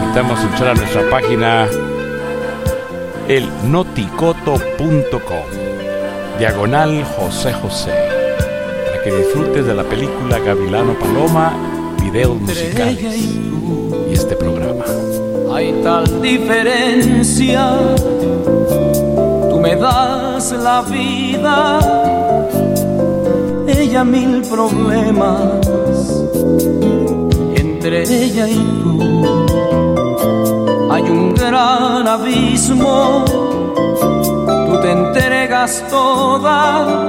Invitamos a entrar a nuestra página elnoticoto.com diagonal José José para que disfrutes de la película Gavilano Paloma, videos musicales y este programa. Hay tal diferencia, tú me das la vida mil problemas, entre ella y tú hay un gran abismo, tú te entregas toda,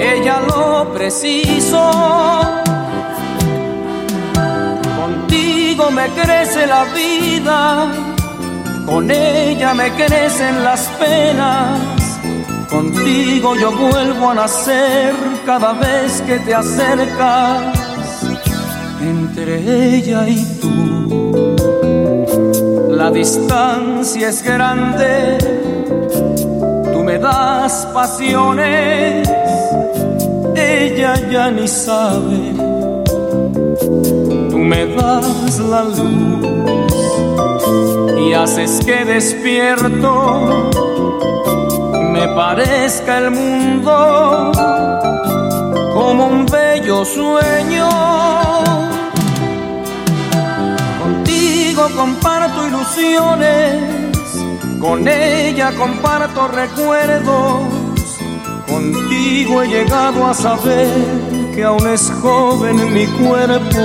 ella lo preciso. Contigo me crece la vida, con ella me crecen las penas Contigo yo vuelvo a nacer cada vez que te acercas entre ella y tú. La distancia es grande, tú me das pasiones, ella ya ni sabe. Tú me das la luz y haces que despierto me parezca el mundo como un bello sueño. Contigo comparto ilusiones, con ella comparto recuerdos. Contigo he llegado a saber que aún es joven mi cuerpo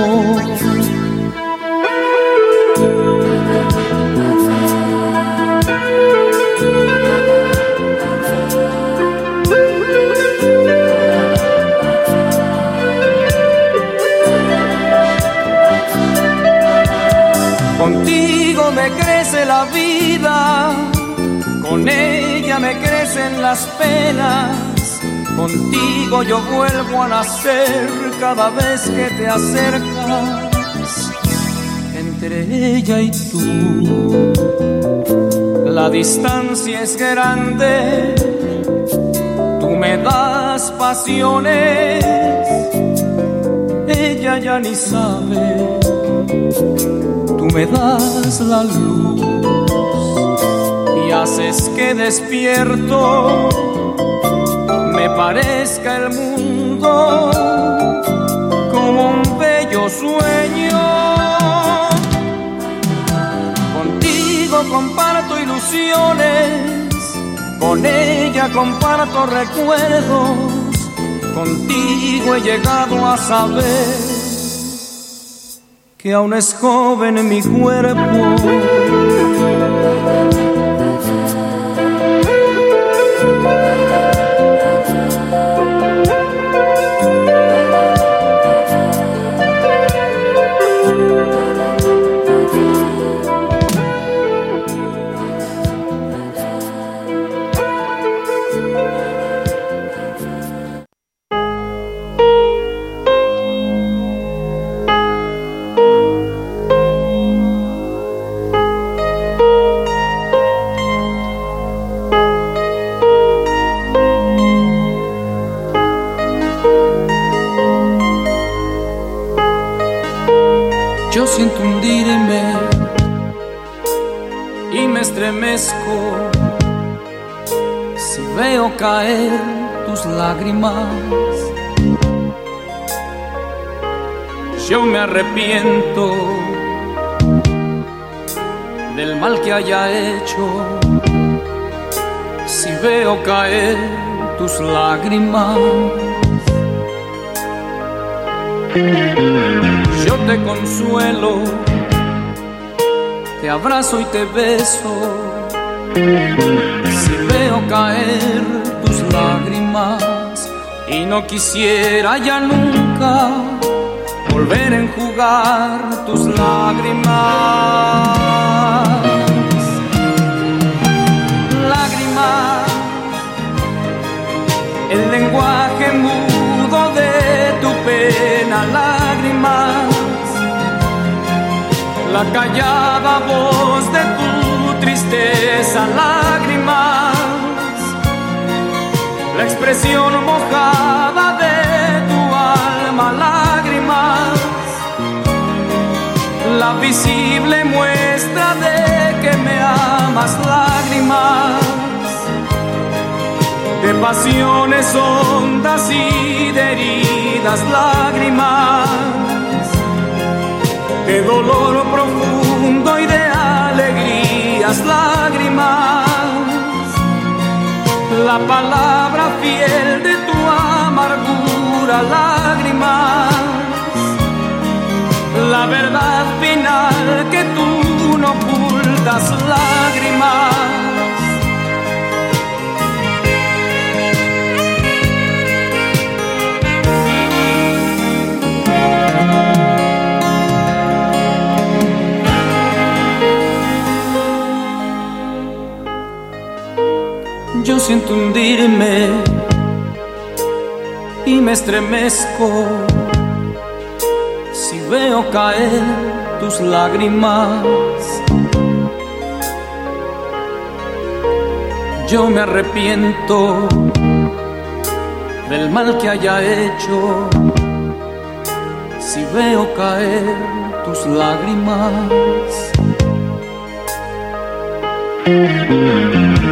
la vida, con ella me crecen las penas, contigo yo vuelvo a nacer cada vez que te acercas. Entre ella y tú. La distancia es grande, tú me das pasiones, ella ya ni sabe tú me das la luz y haces que despierto me parezca el mundo como un bello sueño. Contigo comparto ilusiones, con ella comparto recuerdos, contigo he llegado a saber que aún es joven mi cuerpo. Yo te consuelo, te abrazo y te beso. Si veo caer tus lágrimas, y no quisiera ya nunca volver a enjugar tus. Lágrimas, el lenguaje mudo de tu pena, lágrimas, la callada voz de tu tristeza, lágrimas. La expresión mojada de tu alma, lágrimas, la visible muestra de que me amas, lágrimas, de pasiones hondas y de heridas, lágrimas, de dolor profundo y de alegrías, lágrimas la palabra fiel de tu amargura, lágrimas, la verdad final que tú no ocultas, lágrimas. Siento hundirme y me estremezco si veo caer tus lágrimas. Yo me arrepiento del mal que haya hecho si veo caer tus lágrimas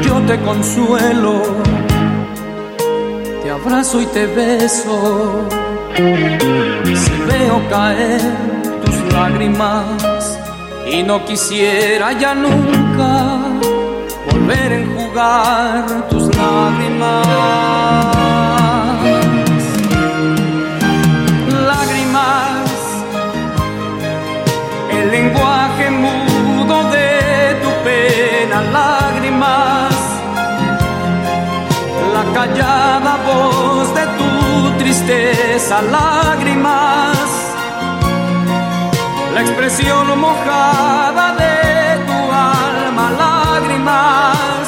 yo te consuelo, te abrazo y te beso. Si veo caer tus lágrimas y no quisiera ya nunca volver a enjugar tus lágrimas. Lágrimas, el lenguaje de lágrimas, la callada voz de tu tristeza, lágrimas, la expresión mojada de tu alma, lágrimas,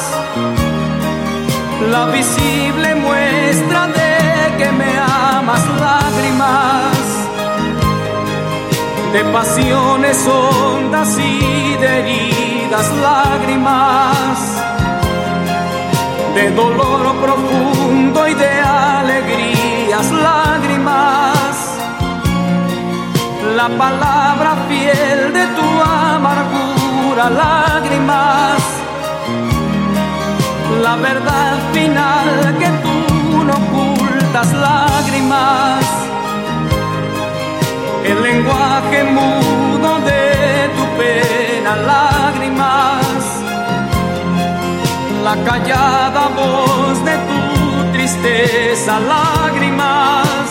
la visible muestra de que me amas, lágrimas. De pasiones hondas y de heridas lágrimas, de dolor profundo y de alegrías lágrimas, la palabra fiel de tu amargura lágrimas, la verdad final que tú no ocultas lágrimas. El lenguaje mudo tu pena, lágrimas, la callada voz de tu tristeza, lágrimas,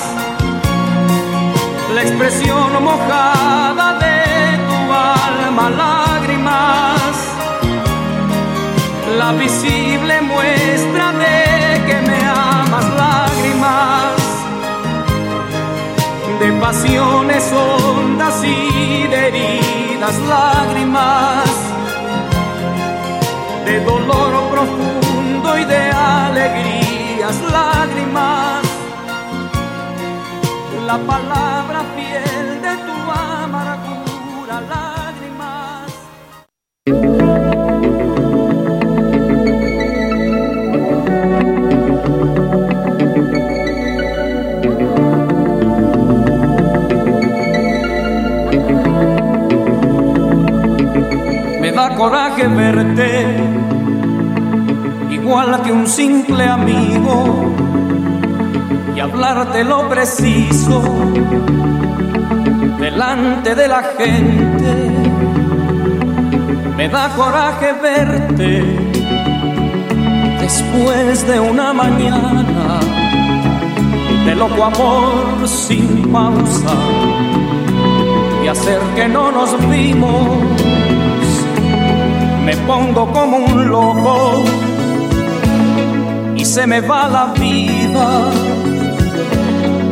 la expresión mojada de llama lágrimas, la visible muestra de que me amas lágrimas, de pasiones hondas y de heridas lágrimas, de dolor profundo y de alegrías lágrimas, la palabra fiel de tu amargura da coraje verte igual que un simple amigo y hablarte lo preciso delante de la gente. Me da coraje verte después de una mañana de loco amor sin pausa y hacer que no nos vimos. Me pongo como un loco y se me va la vida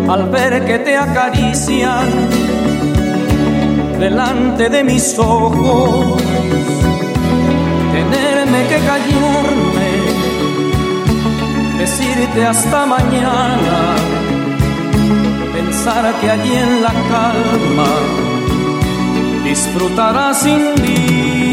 al ver que te acarician delante de mis ojos. Tenerme que callarme, decirte hasta mañana, pensar que allí en la calma disfrutarás sin mí.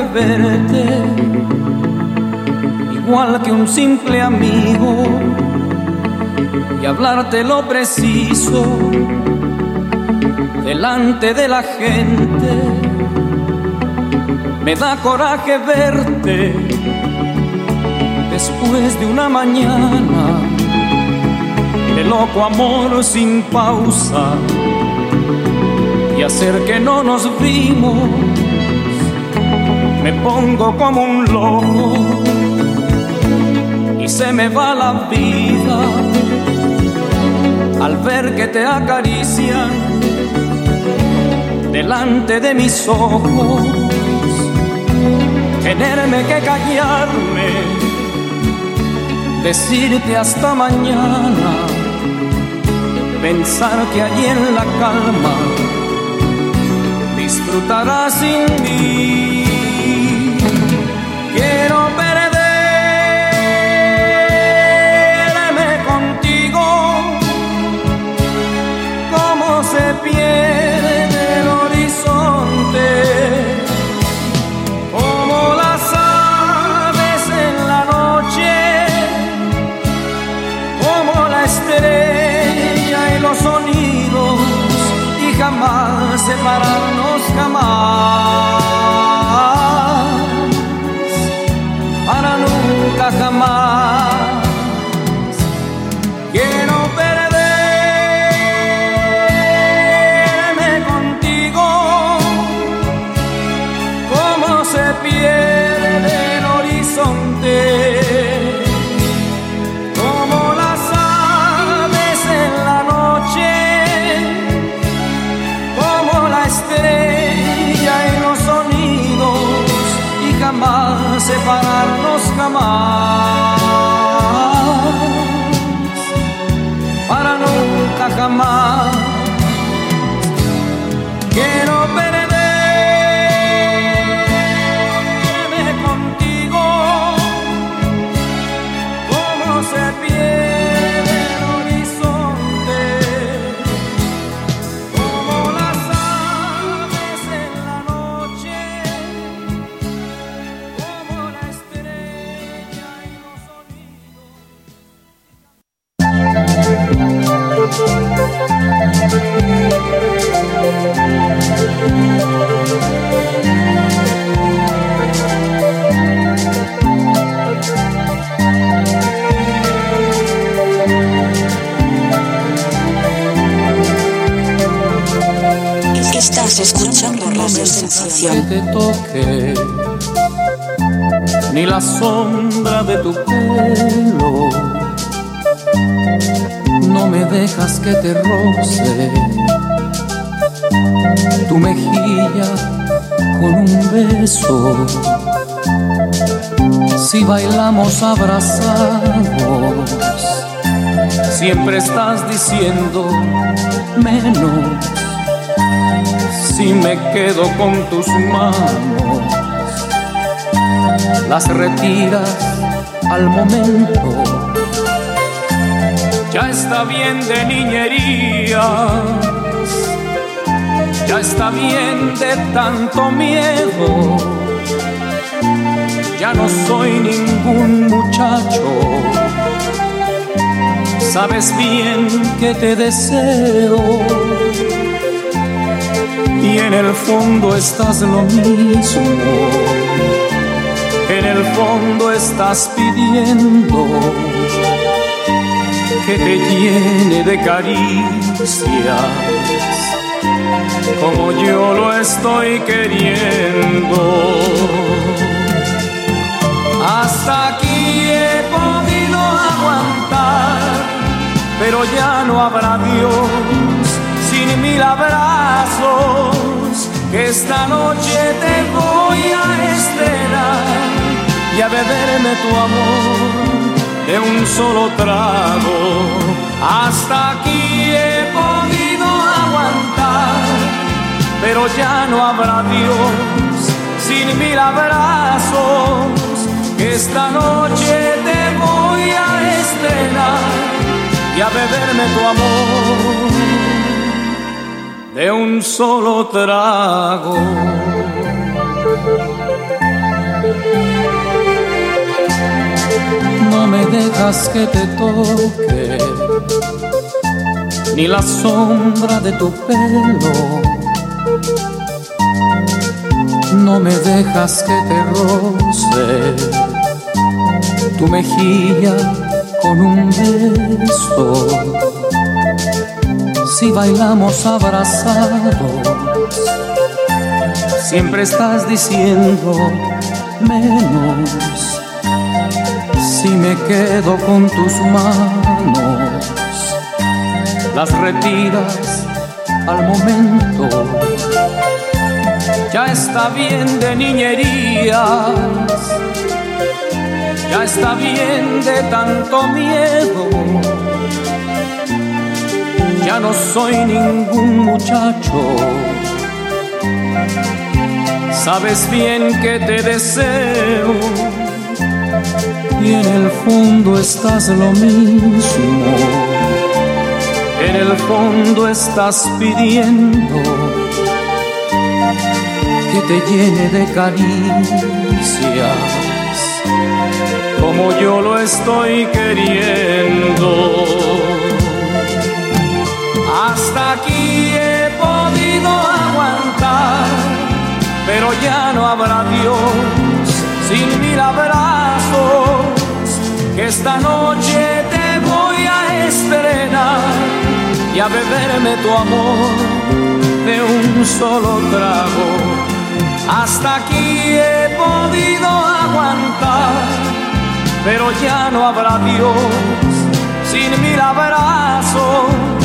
Verte, igual que un simple amigo, y hablarte lo preciso delante de la gente. Me da coraje verte después de una mañana de loco amor sin pausa y hacer que no nos vimos. Me pongo como un loco y se me va la vida al ver que te acarician delante de mis ojos. Tenerme que callarme, decirte hasta mañana, pensar que allí en la calma disfrutarás sin mí. Se pierde el horizonte, como las aves en la noche, como la estrella y los sonidos, y jamás separarnos jamás, para nunca jamás. Que te toque ni la sombra de tu pelo. No me dejas que te roce tu mejilla con un beso. Si bailamos abrazados, siempre estás diciendo menos. Si me quedo con tus manos, las retiras al momento. Ya está bien de niñería ya está bien de tanto miedo. Ya no soy ningún muchacho. Sabes bien que te deseo. Y en el fondo estás lo mismo. En el fondo estás pidiendo que te llene de caricias como yo lo estoy queriendo. Hasta aquí he podido aguantar, pero ya no habrá Dios mil abrazos, que esta noche te voy a estrenar y a beberme tu amor de un solo trago. Hasta aquí he podido aguantar pero ya no habrá Dios sin mil abrazos. Esta noche te voy a estrenar y a beberme tu amor de un solo trago. No me dejas que te toque ni la sombra de tu pelo no me dejas que te roce tu mejilla con un beso. Si bailamos abrazados, siempre estás diciendo menos. Si me quedo con tus manos, las retiras al momento ya está bien de niñerías, ya está bien de tanto miedo. Ya no soy ningún muchacho, sabes bien que te deseo y en el fondo estás lo mismo, en el fondo estás pidiendo te llene de caricias, como yo lo estoy queriendo. Hasta aquí he podido aguantar, pero ya no habrá Dios sin mil abrazos, esta noche te voy a estrenar y a beberme tu amor de un solo trago hasta aquí he podido aguantar, pero ya no habrá Dios sin mil abrazos.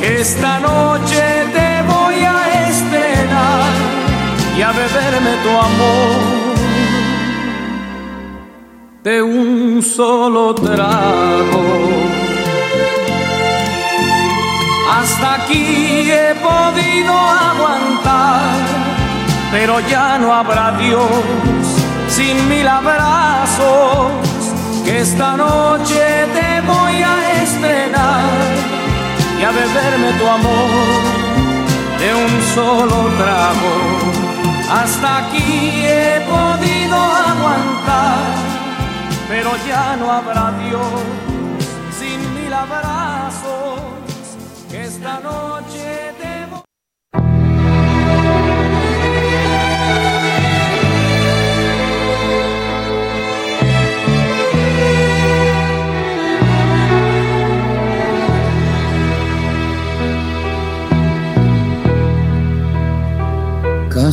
Esta noche te voy a estrenar y a beberme tu amor de un solo trago. Hasta aquí he podido aguantar pero ya no habrá Dios sin mil abrazos, que esta noche te voy a estrenar y a beberme tu amor de un solo trago. Hasta aquí he podido aguantar, pero ya no habrá Dios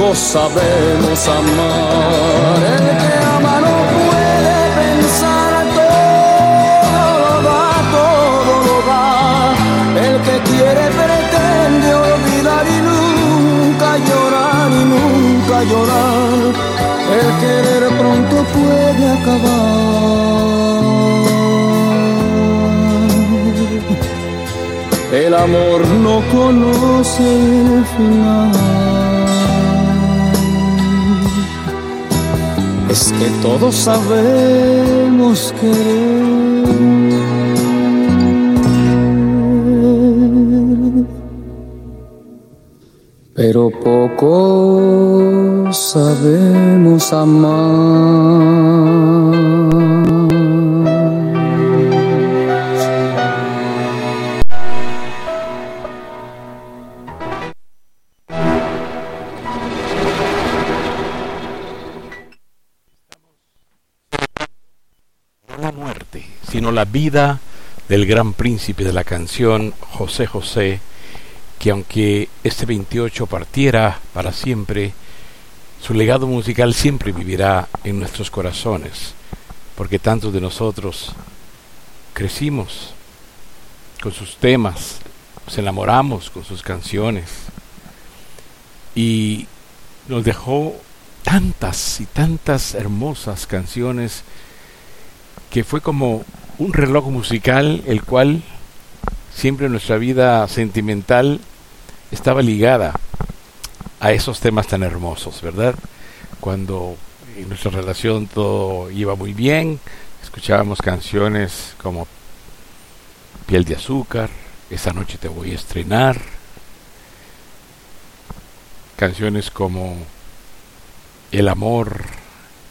poco sabemos amar. El que ama no puede pensar, todo lo da, todo lo da. El que quiere pretende olvidar y nunca llorar y nunca llorar. El querer pronto puede acabar. El amor no conoce el final. Es que todos sabemos querer, pero poco sabemos amar. La vida del gran príncipe de la canción, José José, que aunque este 28 partiera para siempre, su legado musical siempre vivirá en nuestros corazones, porque tantos de nosotros crecimos con sus temas, nos enamoramos con sus canciones y nos dejó tantas y tantas hermosas canciones que fue como un reloj musical el cual siempre nuestra vida sentimental estaba ligada a esos temas tan hermosos, ¿verdad? Cuando en nuestra relación todo iba muy bien, escuchábamos canciones como Piel de azúcar, Esa noche te voy a estrenar, canciones como El amor,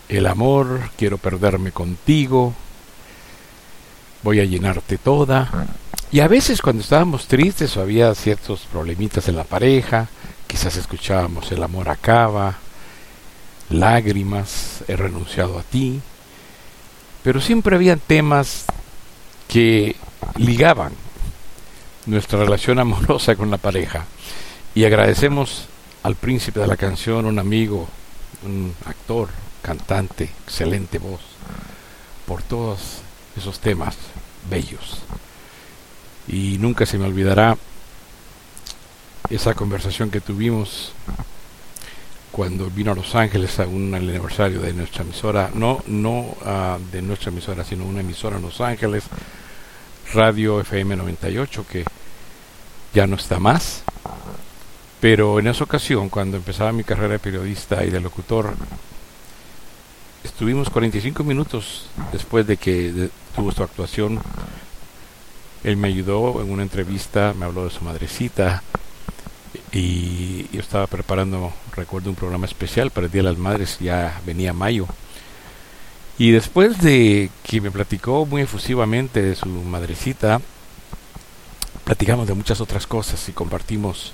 el amor, quiero perderme contigo, voy a llenarte toda. Y a veces cuando estábamos tristes o había ciertos problemitas en la pareja, quizás escuchábamos el amor acaba, lágrimas, he renunciado a ti, pero siempre había temas que ligaban nuestra relación amorosa con la pareja. Y agradecemos al príncipe de la canción, un amigo, un actor, cantante, excelente voz, por todos esos temas bellos. Y nunca se me olvidará esa conversación que tuvimos cuando vino a Los Ángeles a un aniversario de nuestra emisora, no, no uh, de nuestra emisora, sino una emisora en Los Ángeles, Radio FM 98, que ya no está más. Pero en esa ocasión, cuando empezaba mi carrera de periodista y de locutor, estuvimos 45 minutos después de que tuvo su actuación. Él me ayudó en una entrevista, me habló de su madrecita, y yo estaba preparando, recuerdo, un programa especial para el Día de las Madres, ya venía mayo. Y después de que me platicó muy efusivamente de su madrecita, platicamos de muchas otras cosas y compartimos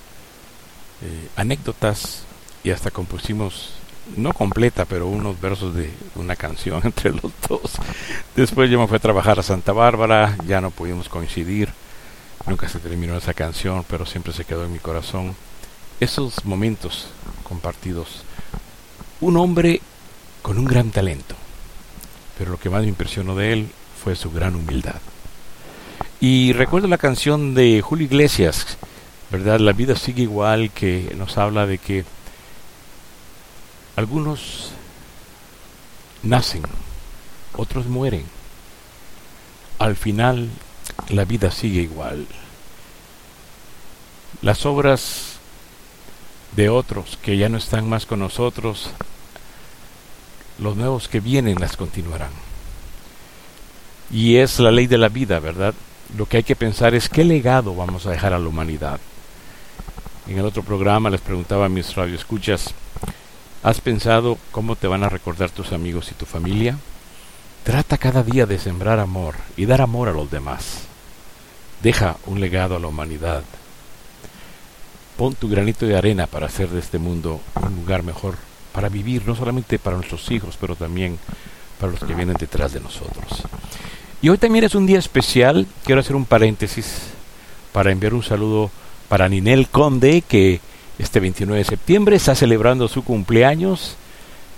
eh, anécdotas y hasta compusimos, no completa, pero unos versos de una canción (laughs) entre los dos. Después yo me fui a trabajar a Santa Bárbara, ya no pudimos coincidir Nunca se terminó esa canción, pero siempre se quedó en mi corazón. Esos momentos compartidos. Un hombre con un gran talento, pero lo que más me impresionó de él fue su gran humildad. Y recuerdo la canción de Julio Iglesias, ¿verdad? La vida sigue igual, que nos habla de que algunos nacen, otros mueren. Al final la vida sigue igual. Las obras de otros que ya no están más con nosotros, los nuevos que vienen las continuarán. Y es la ley de la vida, ¿verdad? Lo que hay que pensar es qué legado vamos a dejar a la humanidad. En el otro programa les preguntaba a mis radioescuchas, ¿has pensado cómo te van a recordar tus amigos y tu familia? Trata cada día de sembrar amor y dar amor a los demás. Deja un legado a la humanidad. Pon tu granito de arena para hacer de este mundo un lugar mejor para vivir, no solamente para nuestros hijos, pero también para los que vienen detrás de nosotros. Y hoy también es un día especial. Quiero hacer un paréntesis para enviar un saludo para Ninel Conde, que este 29 de septiembre está celebrando su cumpleaños,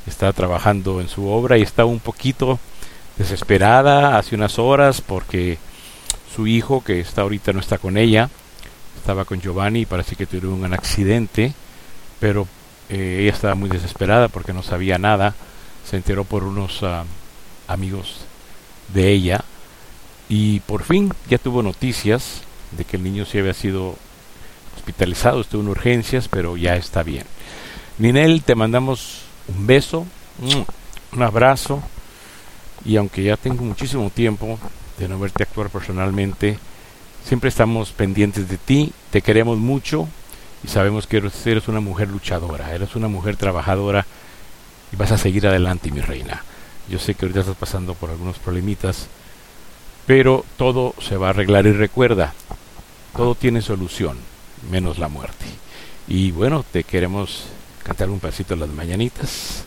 está trabajando en su obra y está un poquito desesperada hace unas horas porque su hijo, que está ahorita no está con ella, estaba con Giovanni y parece que tuvieron un accidente, pero eh, ella estaba muy desesperada porque no sabía nada, se enteró por unos ah, amigos de ella y por fin ya tuvo noticias de que el niño sí había sido hospitalizado, estuvo en urgencias, pero ya está bien. Ninel, te mandamos un beso, un abrazo, y aunque ya tengo muchísimo tiempo de no verte actuar personalmente, siempre estamos pendientes de ti, te queremos mucho y sabemos que eres una mujer luchadora, eres una mujer trabajadora y vas a seguir adelante, mi reina. Yo sé que ahorita estás pasando por algunos problemitas, pero todo se va a arreglar y recuerda, todo tiene solución, menos la muerte. Y bueno, te queremos cantar un pasito las mañanitas.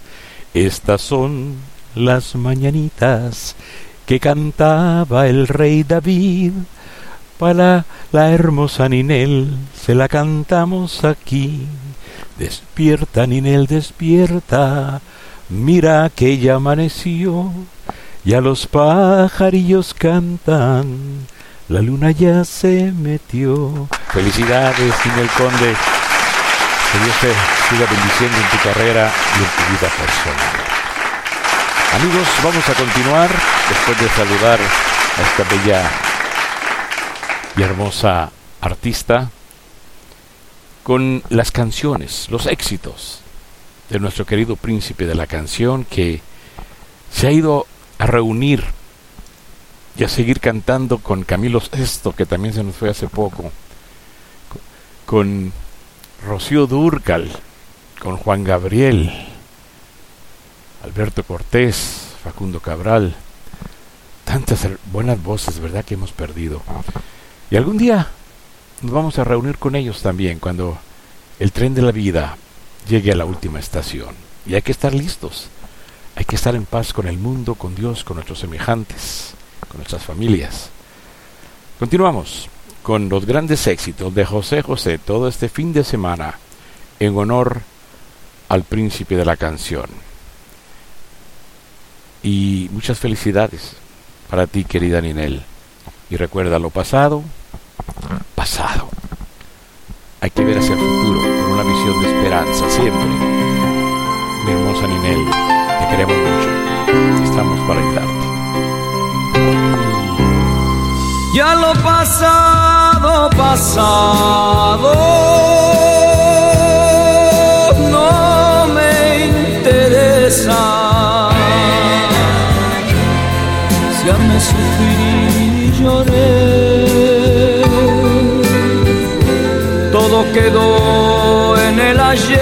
Estas son las mañanitas que cantaba el rey David. Para la hermosa Ninel se la cantamos aquí. Despierta, Ninel, despierta, mira que ya amaneció, ya los pajarillos cantan, la luna ya se metió. Felicidades, Ninel Conde. Que Dios te siga bendiciendo en tu carrera y en tu vida personal. Amigos, vamos a continuar después de saludar a esta bella y hermosa artista con las canciones, los éxitos de nuestro querido príncipe de la canción que se ha ido a reunir y a seguir cantando con Camilo Sesto, que también se nos fue hace poco, con Rocío Durcal, con Juan Gabriel, Alberto Cortés, Facundo Cabral, tantas buenas voces, ¿verdad? Que hemos perdido. Y algún día nos vamos a reunir con ellos también cuando el tren de la vida llegue a la última estación. Y hay que estar listos. Hay que estar en paz con el mundo, con Dios, con nuestros semejantes, con nuestras familias. Continuamos con los grandes éxitos de José José todo este fin de semana en honor al príncipe de la canción. Y muchas felicidades para ti, querida Ninel. Y recuerda lo pasado, pasado. Hay que ver hacia el futuro con una visión de esperanza siempre. Mi hermosa Ninel, te queremos mucho. Estamos para ayudarte. Ya lo pasado, pasado, no me interesa. Si me sufrí y lloré, todo quedó en el ayer,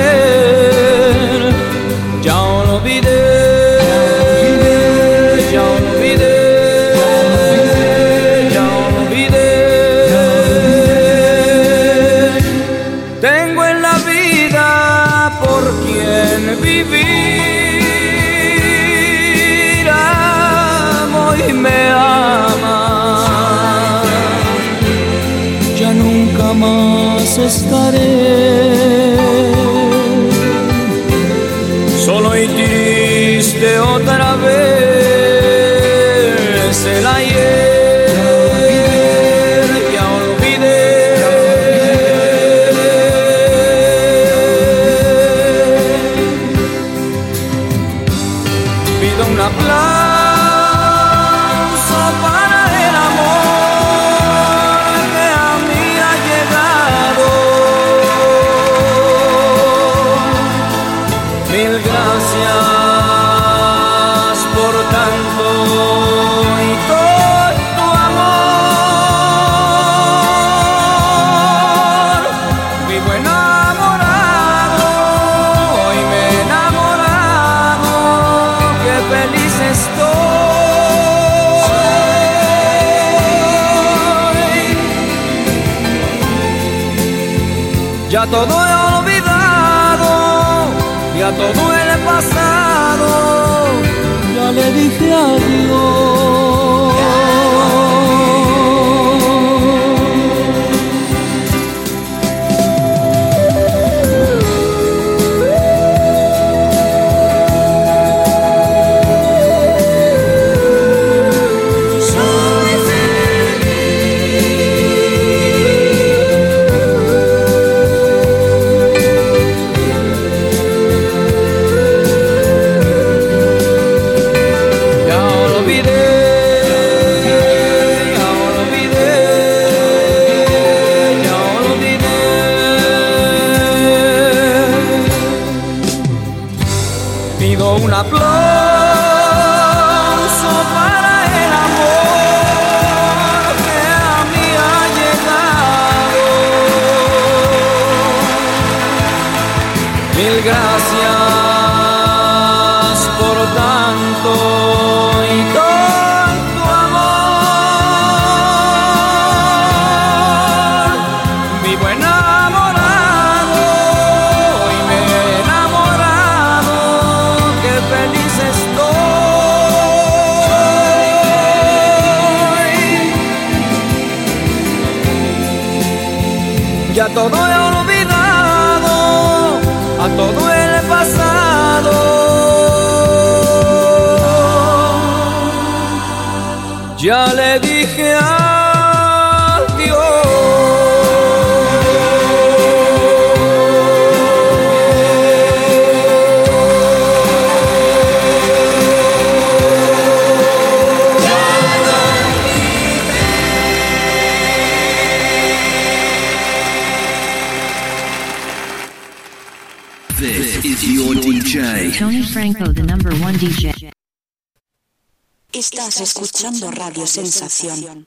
Estás escuchando Radio Sensación.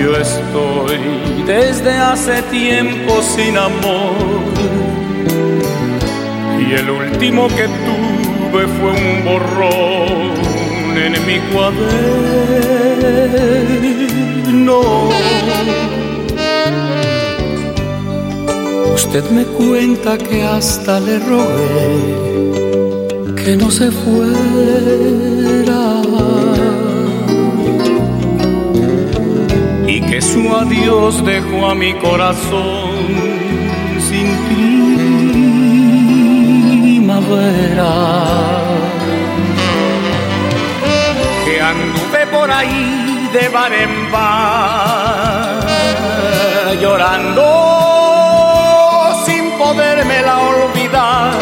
yo estoy desde hace tiempo sin amor y el último que tuve fue un borrón en mi cuaderno. Usted me cuenta que hasta le rogué que no se fuera su adiós dejó a mi corazón sin primavera. Que anduve por ahí de bar en bar llorando sin podérmela olvidar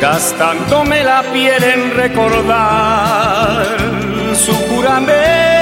gastándome la piel en recordar su juramento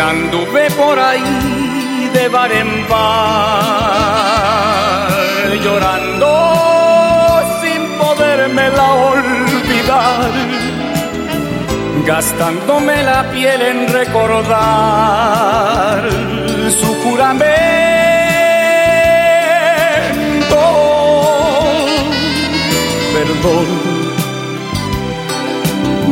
Anduve por ahí de bar en bar, llorando sin podérmela olvidar, gastándome la piel en recordar su juramento. Perdón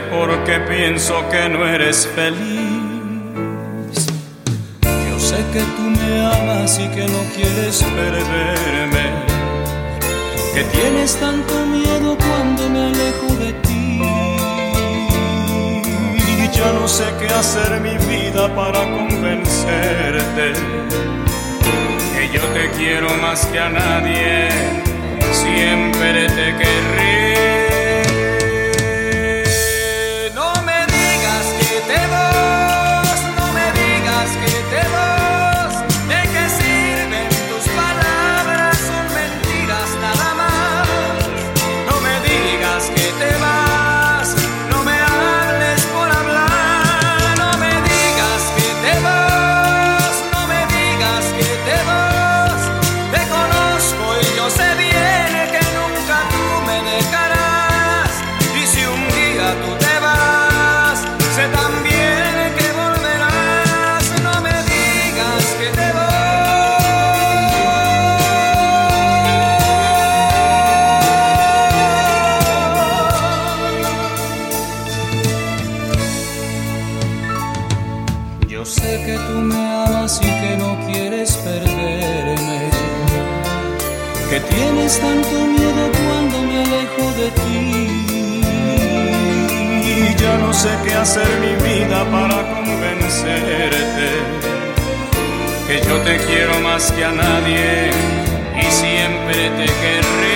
Porque pienso que no eres feliz. Yo sé que tú me amas y que no quieres perderme. Que tienes tanto miedo cuando me alejo de ti ya no sé qué hacer mi vida para convencerte que yo te quiero más que a nadie, siempre te querré. Hacer mi vida para convencerte que yo te quiero más que a nadie y siempre te querré.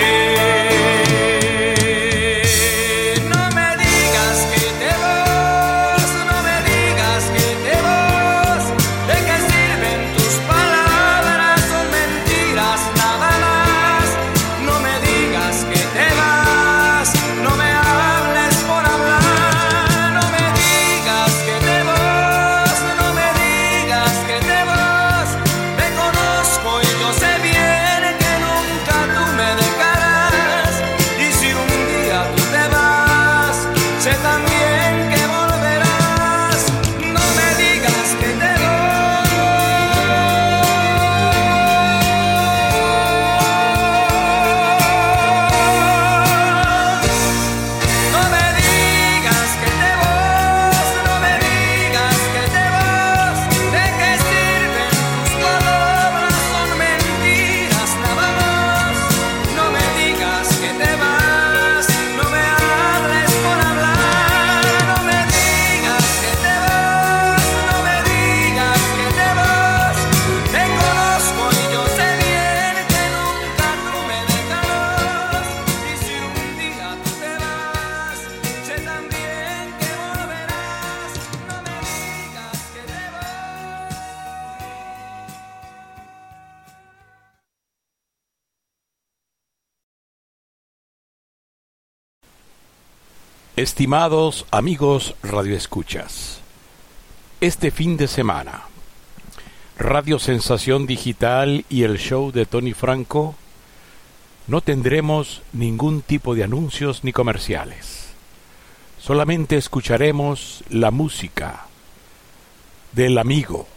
Estimados amigos radioescuchas, este fin de semana, Radio Sensación Digital y el show de Tony Franco no tendremos ningún tipo de anuncios ni comerciales. Solamente escucharemos la música del amigo,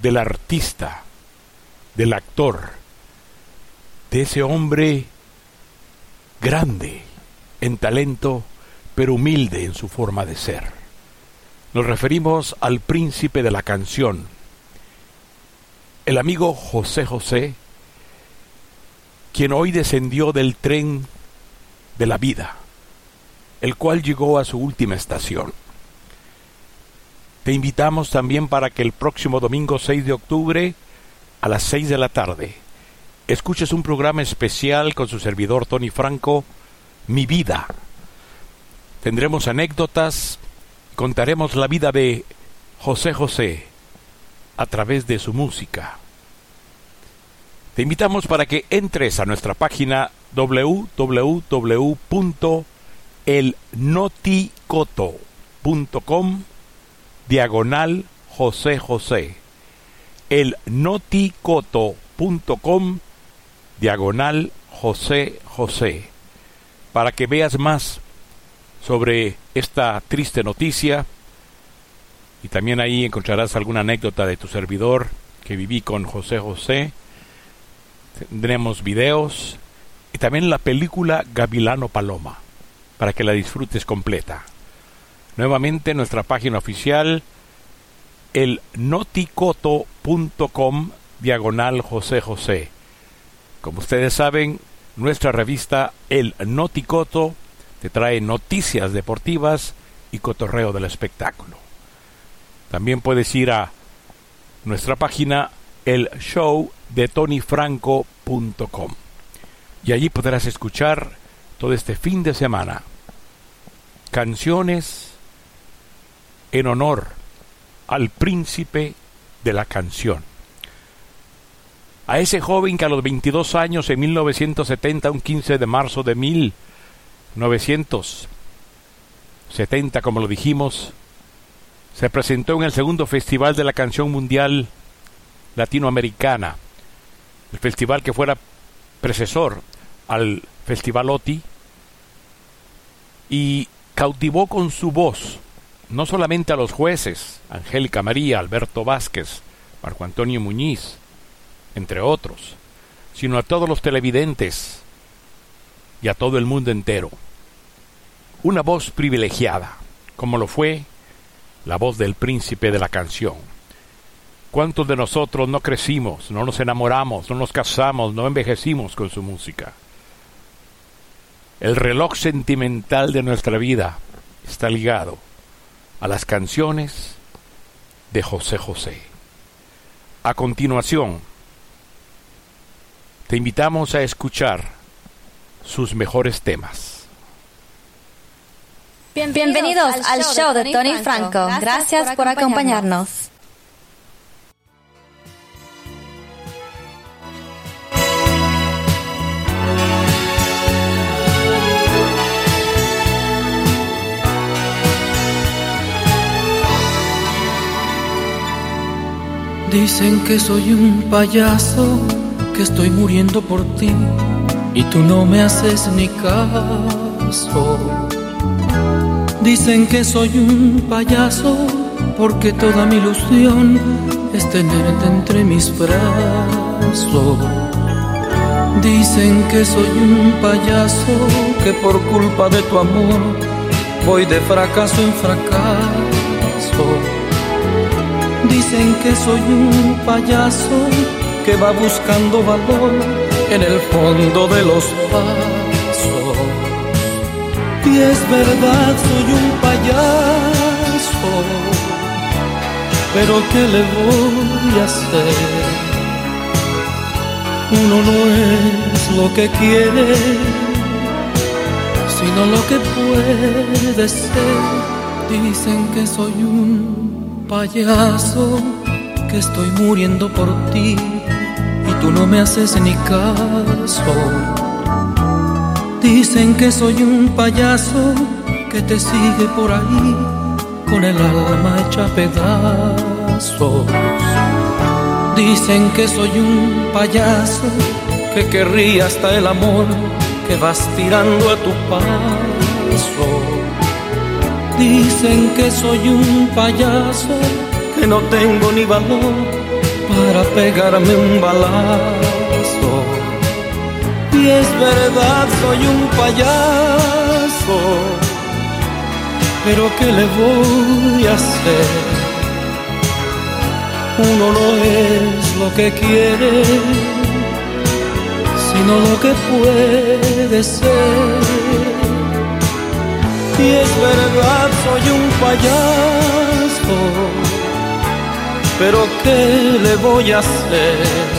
del artista, del actor, de ese hombre grande en talento pero humilde en su forma de ser. Nos referimos al príncipe de la canción, el amigo José José, quien hoy descendió del tren de la vida, el cual llegó a su última estación. Te invitamos también para que el próximo domingo 6 de octubre, a las 6 de la tarde, escuches un programa especial con su servidor Tony Franco, Mi Vida Tendremos anécdotas, contaremos la vida de José José a través de su música. Te invitamos para que entres a nuestra página www.elnoticoto.com diagonal José José. Elnoticoto.com diagonal José José. Para que veas más sobre esta triste noticia y también ahí encontrarás alguna anécdota de tu servidor que viví con José José. Tendremos videos y también la película Gavilano Paloma para que la disfrutes completa. Nuevamente nuestra página oficial el noticoto.com diagonal José José. Como ustedes saben, nuestra revista El Noticoto te trae noticias deportivas y cotorreo del espectáculo. También puedes ir a nuestra página el show de tonyfranco.com y allí podrás escuchar todo este fin de semana canciones en honor al príncipe de la canción. A ese joven que a los 22 años en 1970, un 15 de marzo de mil 1970, como lo dijimos, se presentó en el segundo Festival de la Canción Mundial Latinoamericana, el festival que fuera precesor al Festival OTI, y cautivó con su voz no solamente a los jueces, Angélica María, Alberto Vázquez, Marco Antonio Muñiz, entre otros, sino a todos los televidentes y a todo el mundo entero una voz privilegiada, como lo fue la voz del príncipe de la canción. ¿Cuántos de nosotros no crecimos, no nos enamoramos, no nos casamos, no envejecimos con su música? El reloj sentimental de nuestra vida está ligado a las canciones de José José. A continuación, te invitamos a escuchar sus mejores temas. Bienvenidos, al show de Tony Franco. Gracias, por acompañarnos. Dicen que soy un payaso, que estoy muriendo por ti y tú no me haces ni caso. Dicen que soy un payaso porque toda mi ilusión es tenerte entre mis brazos. Dicen que soy un payaso que por culpa de tu amor voy de fracaso en fracaso. Dicen que soy un payaso que va buscando valor en el fondo de los pasos. Y es verdad, soy un payaso, pero ¿qué le voy a hacer? Uno no es lo que quiere, sino lo que puede ser. Dicen que soy un payaso, que estoy muriendo por ti y tú no me haces ni caso. Dicen que soy un payaso que te sigue por ahí con el alma hecha pedazos. Dicen que soy un payaso que querría hasta el amor que vas tirando a tu paso. Dicen que soy un payaso, que no tengo ni valor para pegarme un balazo. Y es verdad, soy un payaso, pero ¿qué le voy a hacer? Uno no es lo que quiere, sino lo que puede ser y es verdad, soy un payaso, pero ¿qué le voy a hacer?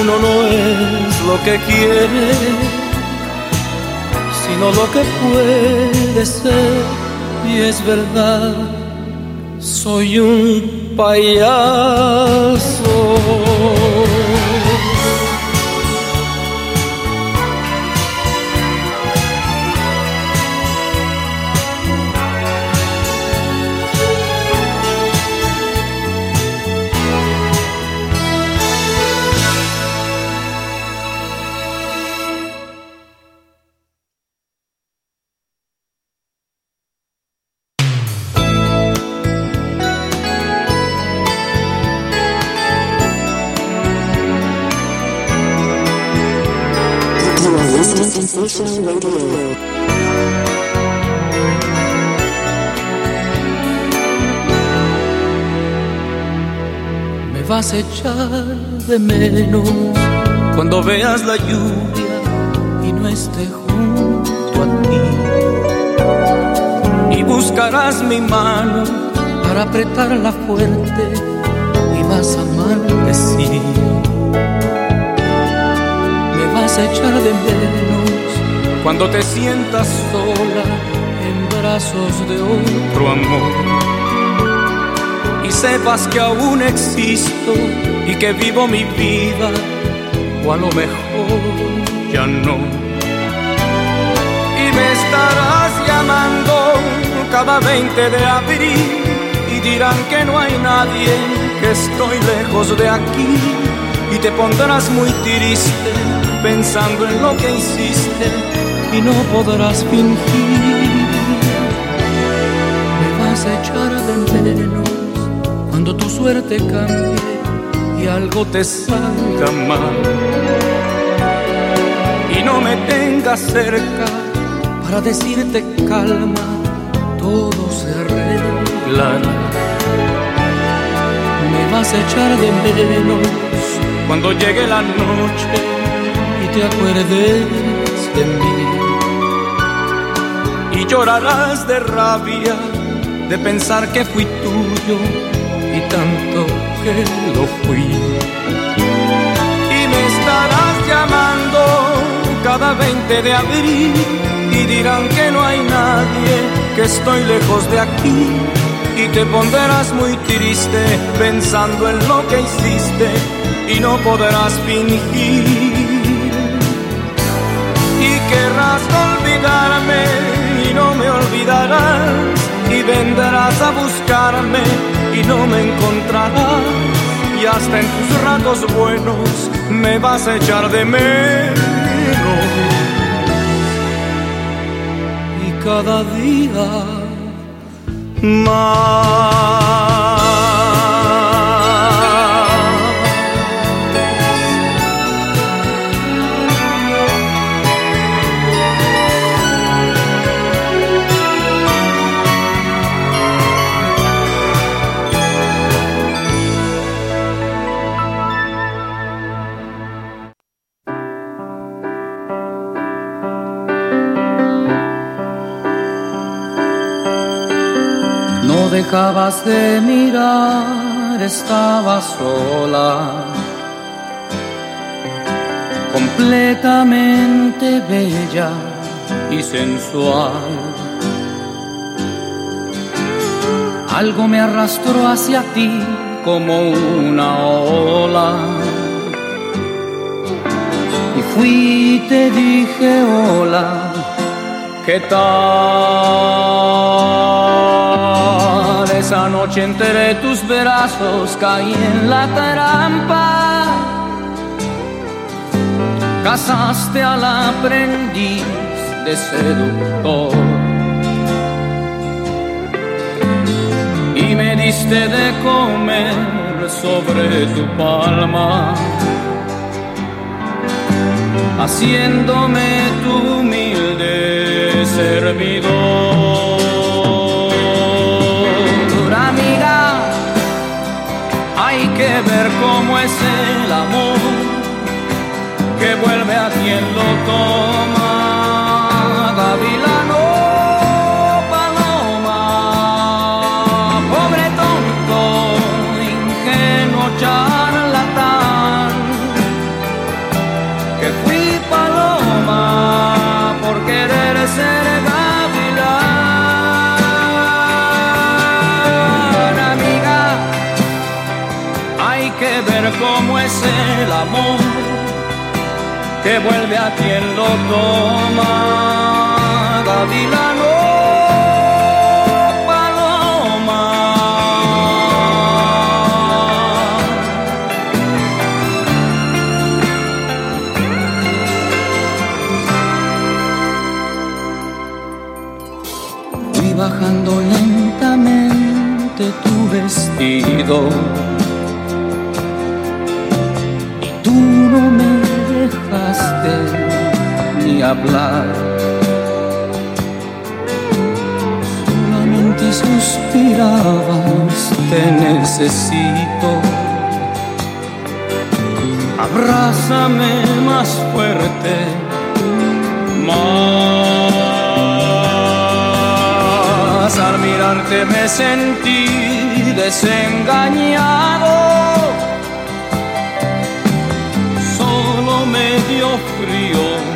Uno no es lo que quiere, sino lo que puede ser. Y es verdad, soy un payaso. Me vas a echar de menos cuando veas la lluvia y no esté junto a ti. Y buscarás mi mano para apretarla fuerte y vas a maldecir. Me vas a echar de menos cuando te sientas sola en brazos de otro amor y sepas que aún existo y que vivo mi vida o a lo mejor ya no. Y me estarás llamando cada 20 de abril y dirán que no hay nadie, que estoy lejos de aquí y te pondrás muy triste pensando en lo que hiciste y no podrás fingir. Me vas a echar de menos cuando tu suerte cambie y algo te salga mal. Y no me tengas cerca para decirte calma, todo se arreglará. vas a echar de menos cuando llegue la noche y te acuerdes de mí. Llorarás de rabia de pensar que fui tuyo y tanto que lo fui. Y me estarás llamando cada 20 de abril y dirán que no hay nadie, que estoy lejos de aquí. Y te pondrás muy triste pensando en lo que hiciste y no podrás fingir. Y querrás olvidarme no me olvidarás y vendrás a buscarme y no me encontrarás. Y hasta en tus ratos buenos me vas a echar de menos. Y cada día más dejabas de mirar, estaba sola, completamente bella y sensual. Algo me arrastró hacia ti como una ola. Y fui y te dije hola, ¿qué tal? Esa noche entre tus brazos caí en la trampa. Casaste al aprendiz de seductor. Y me diste de comer sobre tu palma, haciéndome tu humilde servidor. Que ver cómo es el amor que vuelve a quien lo toma. Que vuelve a quien lo toma. Gavilano, paloma. Fui bajando lentamente tu vestido hablar. Solamente suspirabas, te necesito. Abrázame más fuerte, más. Al mirarte me sentí desengañado dio frío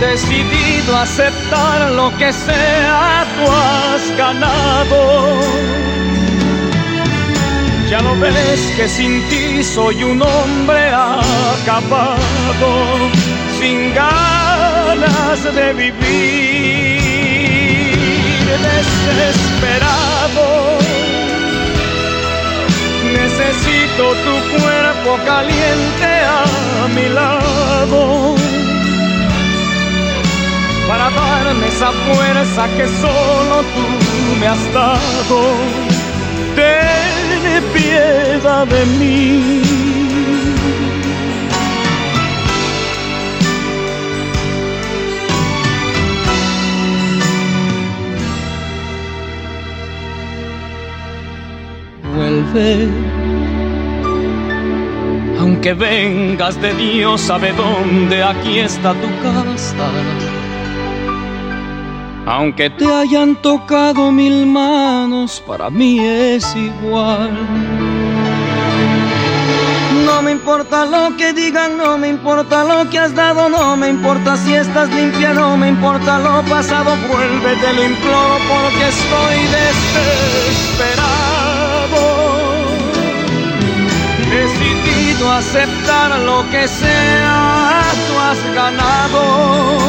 Decidido a aceptar lo que sea, tú has ganado. Ya lo ves que sin ti soy un hombre acabado, sin ganas de vivir, desesperado. Necesito tu cuerpo caliente a mi lado para darme esa fuerza que solo tú me has dado. Ten piedad de mí. Vuelve, aunque vengas de Dios sabe dónde, aquí está tu casa aunque te hayan tocado mil manos, para mí es igual. No me importa lo que digan, no me importa lo que has dado, no me importa si estás limpia, no me importa lo pasado, vuelve, te lo imploro porque estoy desesperado. Decidido a aceptar lo que sea, tú has ganado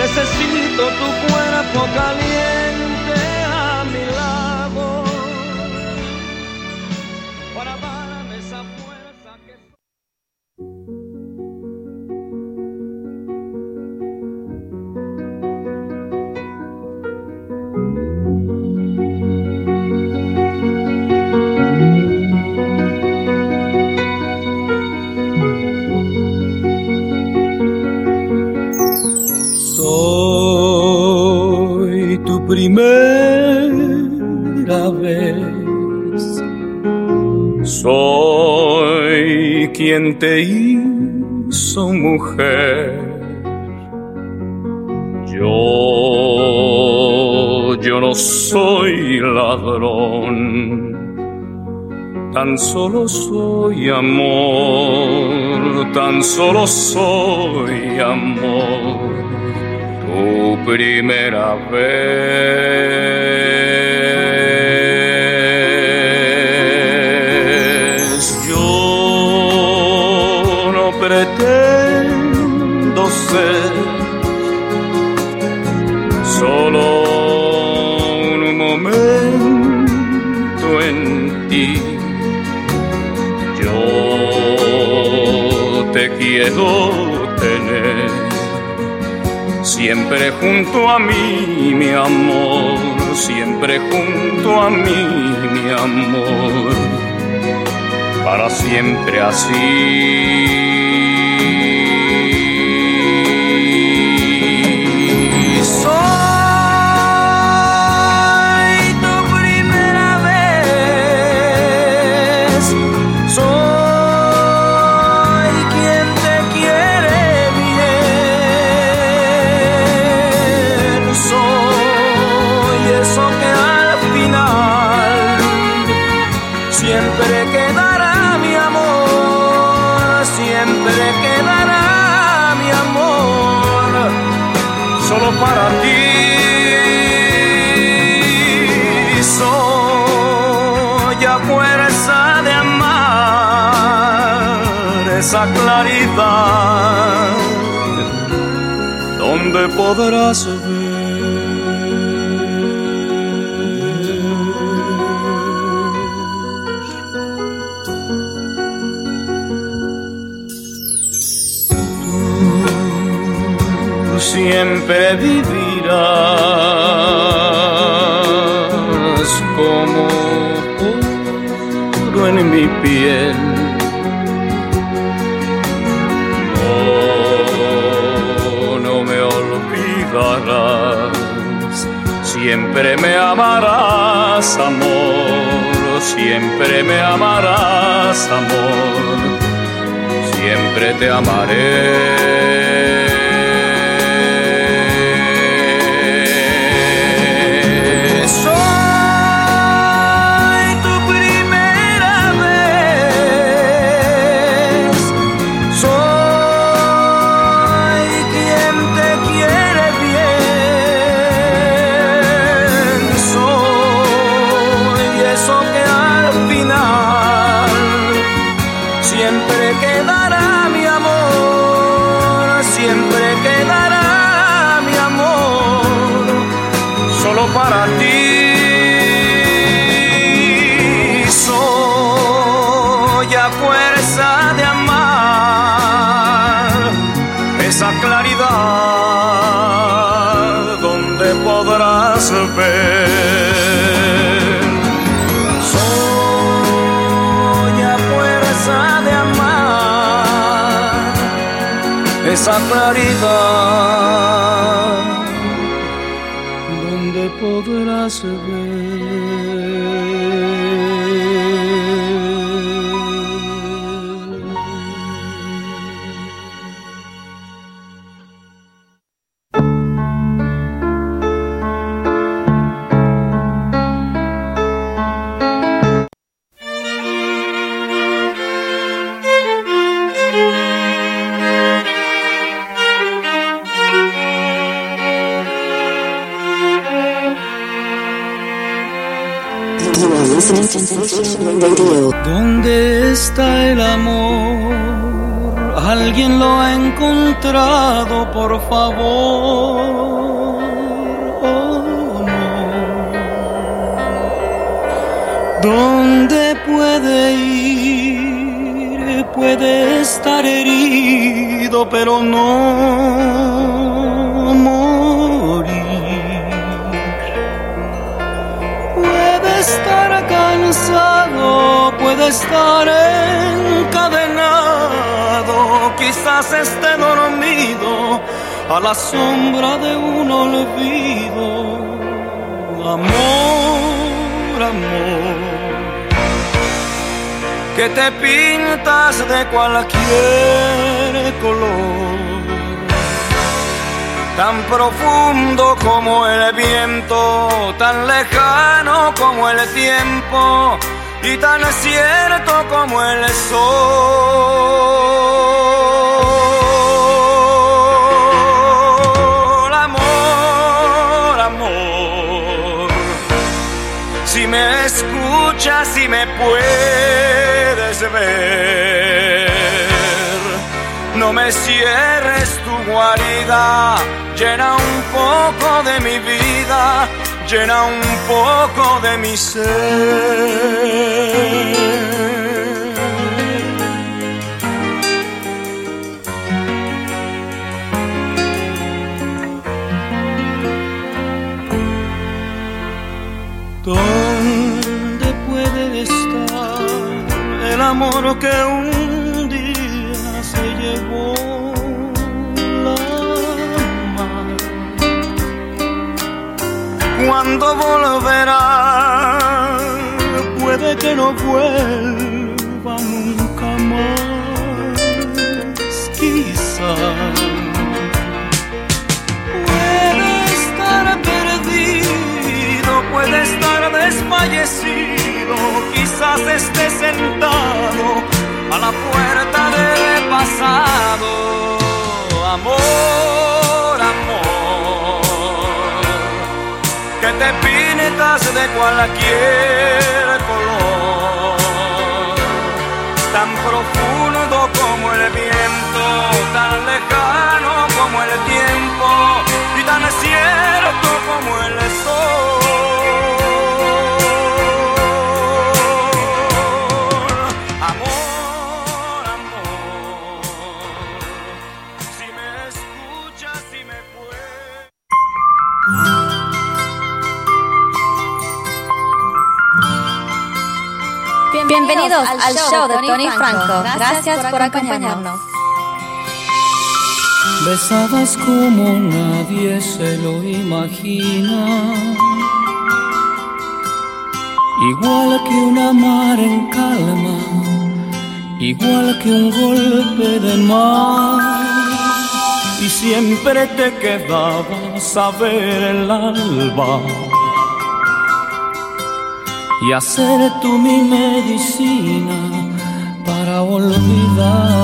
Necesito tu cuerpo caliente te hizo mujer. Yo, yo no soy ladrón. Tan solo soy amor, tan solo soy amor tu primera vez. Siempre junto a mí, mi amor, siempre junto a mí, mi amor, para siempre así. Podrás ver. Siempre vivirás siempre me amarás, amor, siempre me amarás, amor, siempre te amaré. Esa por favor. Oh. ¿Dónde puede ir? Puede estar herido, pero no morir. Puede estar cansado, puede estar encadenado, quizás esté dormido a la sombra de un olvido. Amor, amor, que te pintas de cualquier color tan profundo como el viento, tan lejano como el tiempo y tan cierto como el sol. Me puedes ver, no me cierres tu guarida llena un poco de mi vida, llena un poco de mi ser. ¿Dónde el amor que un día se llevó? cuando volverá, puede que no vuelva nunca más, quizá. Puede estar perdido, puede estar desfallecido, quizás esté sentado a la puerta del pasado. Amor, amor, que te pintas de cualquier color, tan profundo como el viento, tan lejano como el tiempo y tan cierto como el Bienvenidos al show de Tony Franco. Gracias por acompañarnos. Besabas como nadie se lo imagina. Igual que una mar en calma, igual que un golpe de mar. Y siempre te quedabas a ver el alba y hacer tú mi medicina para olvidar.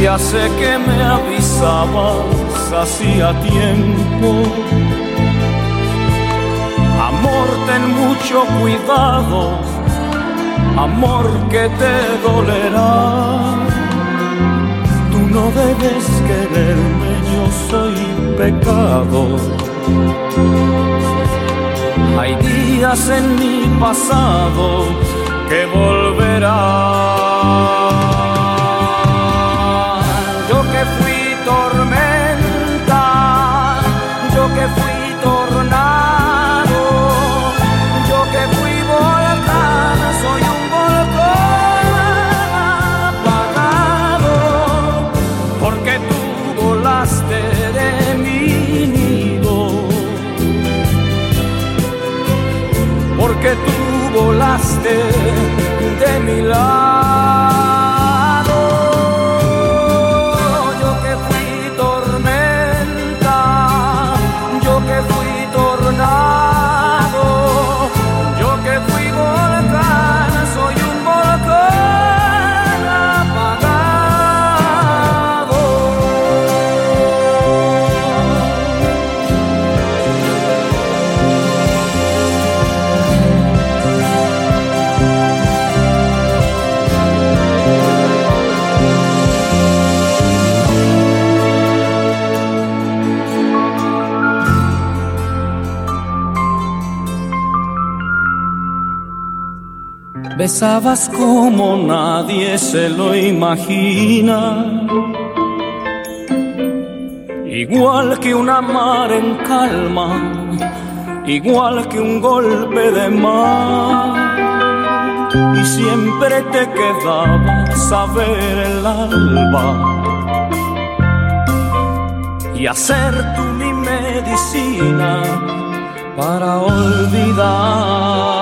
Ya sé que me avisabas hacía tiempo. Amor, ten mucho cuidado, amor que te dolerá. Tú no debes quererme, yo soy pecado. Hay días en mi pasado que volverán. De mi Besabas como nadie se lo imagina. Igual que una mar en calma, igual que un golpe de mar. Y siempre te quedabas a ver el alba y hacer tú mi medicina para olvidar.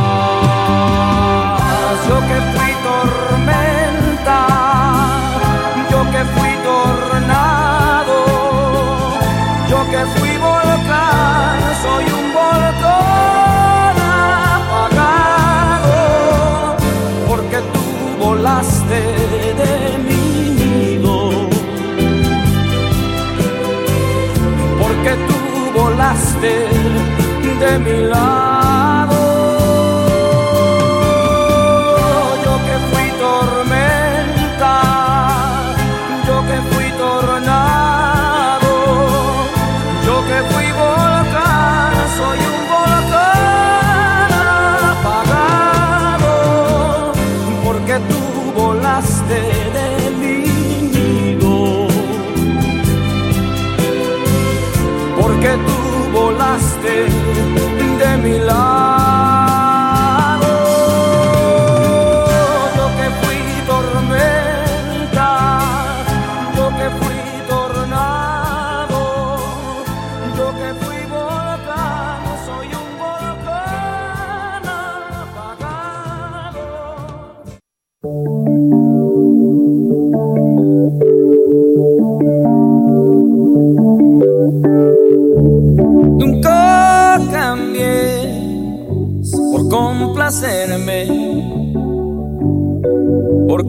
Soy un volcán apagado, porque tú volaste de mi nido. porque tú volaste de mi lado.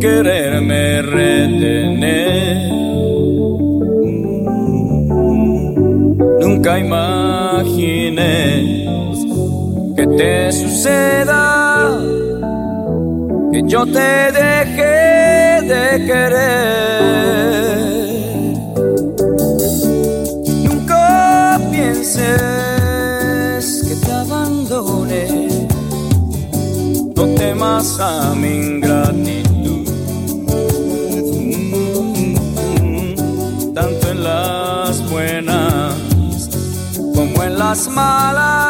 Quererme retener. Nunca imagines que te suceda que yo te dejé de querer. Como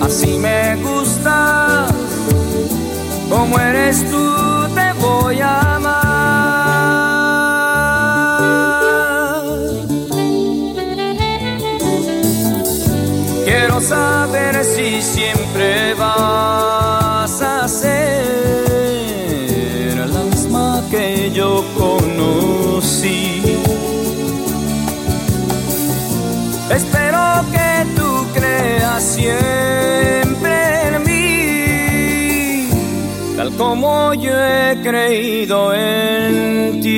así me gustas como eres tú como yo he creído en ti.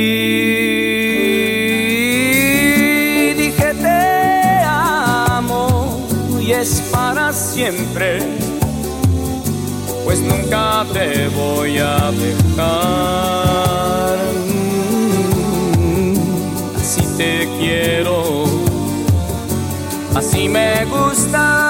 Dije te amo y es para siempre, pues nunca te voy a dejar. Así te quiero, así me gustas,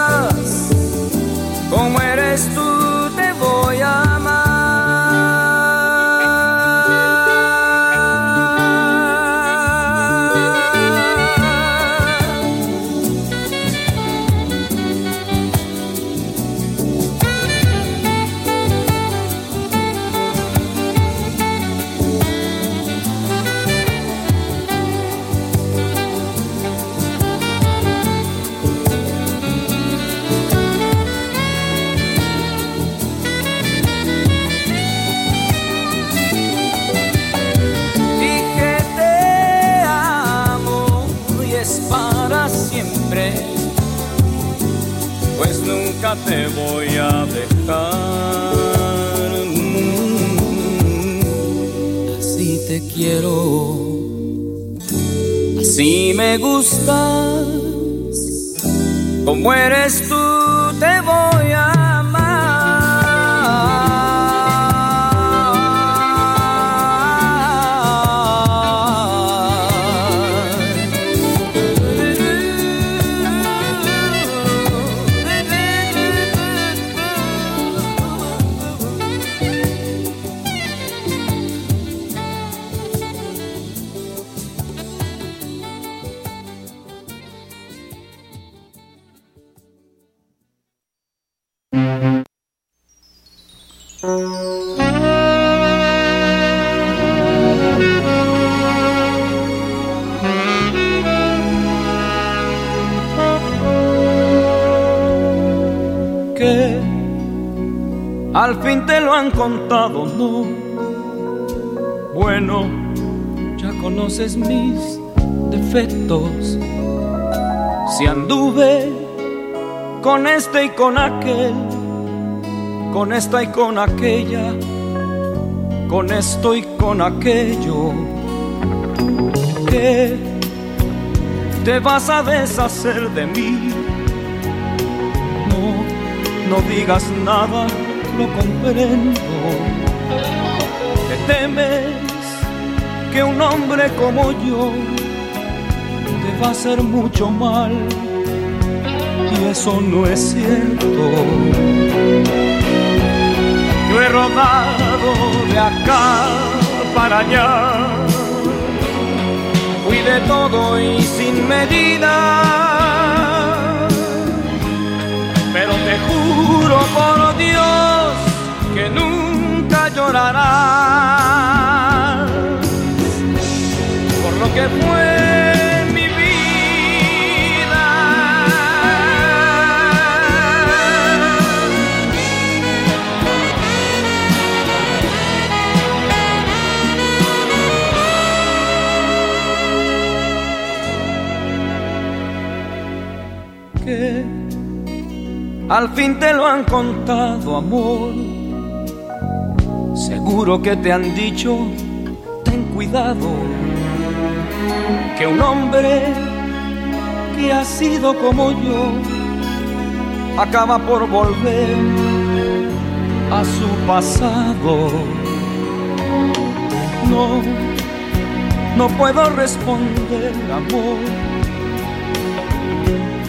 me gustas, como eres tú mis defectos. Si anduve con este y con aquel, con esta y con aquella, con esto y con aquello, que te vas a deshacer de mí. No, no digas nada, lo comprendo. Te temes que un hombre como yo te va a hacer mucho mal. Y eso no es cierto. Yo he rodado de acá para allá. Fui de todo y sin medida. Pero te juro por Dios que nunca llorarás que mi vida. Que al fin te lo han contado, amor. Seguro que te han dicho, ten cuidado, que un hombre que ha sido como yo acaba por volver a su pasado. No, no puedo responder, amor.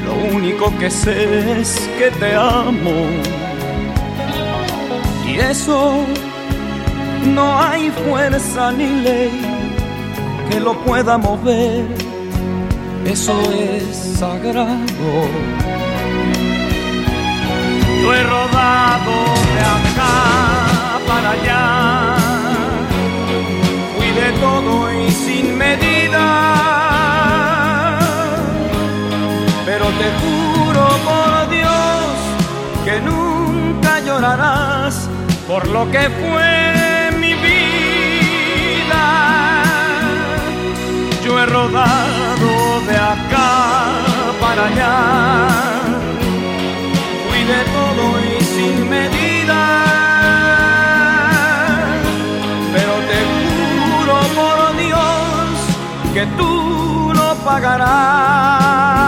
Lo único que sé es que te amo. Y eso no hay fuerza ni ley que lo pueda mover. Eso es sagrado. Yo he rodado de acá para allá. Fui de todo y sin medida. Pero te juro por Dios que nunca llorarás por lo que fue rodado de acá para allá. Fui de todo y sin medida. Pero te juro por Dios que tú lo pagarás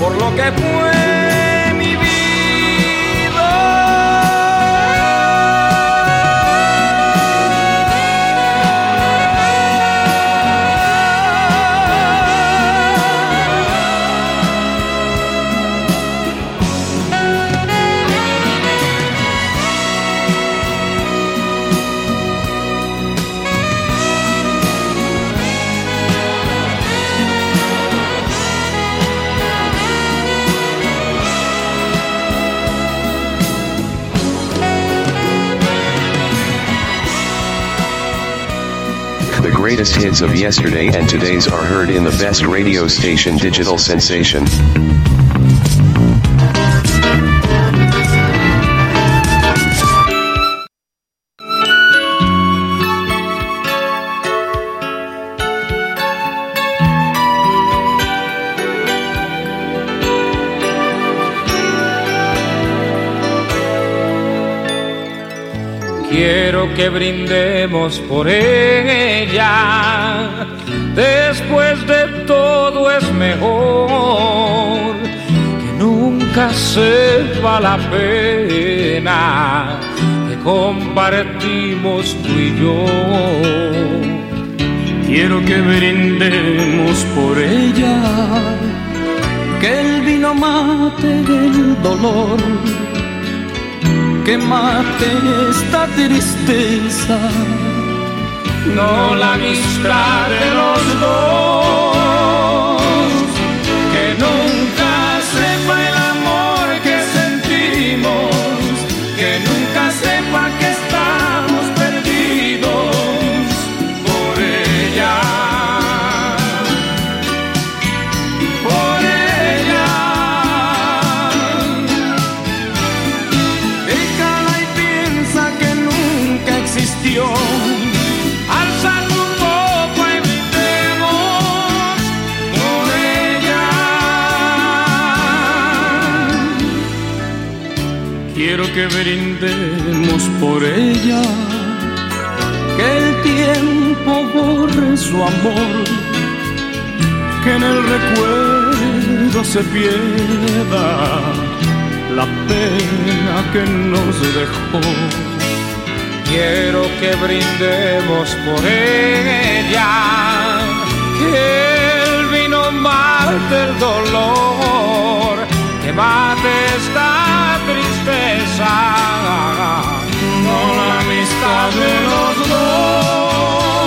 por lo que fue greatest hits of yesterday and today's are heard in the best radio station Digital Sensation. Quiero que brindemos por ella. Después de todo es mejor que nunca sepa la pena que compartimos tú y yo. Quiero que brindemos por ella, que el vino mate el dolor, que mate esta tristeza, no la amistad de los dos, que brindemos por ella, que el tiempo borre su amor, que en el recuerdo se pierda la pena que nos dejó. quiero que brindemos por ella, que el vino mate el dolor, que mate esta tristeza, con la amistad de los dos.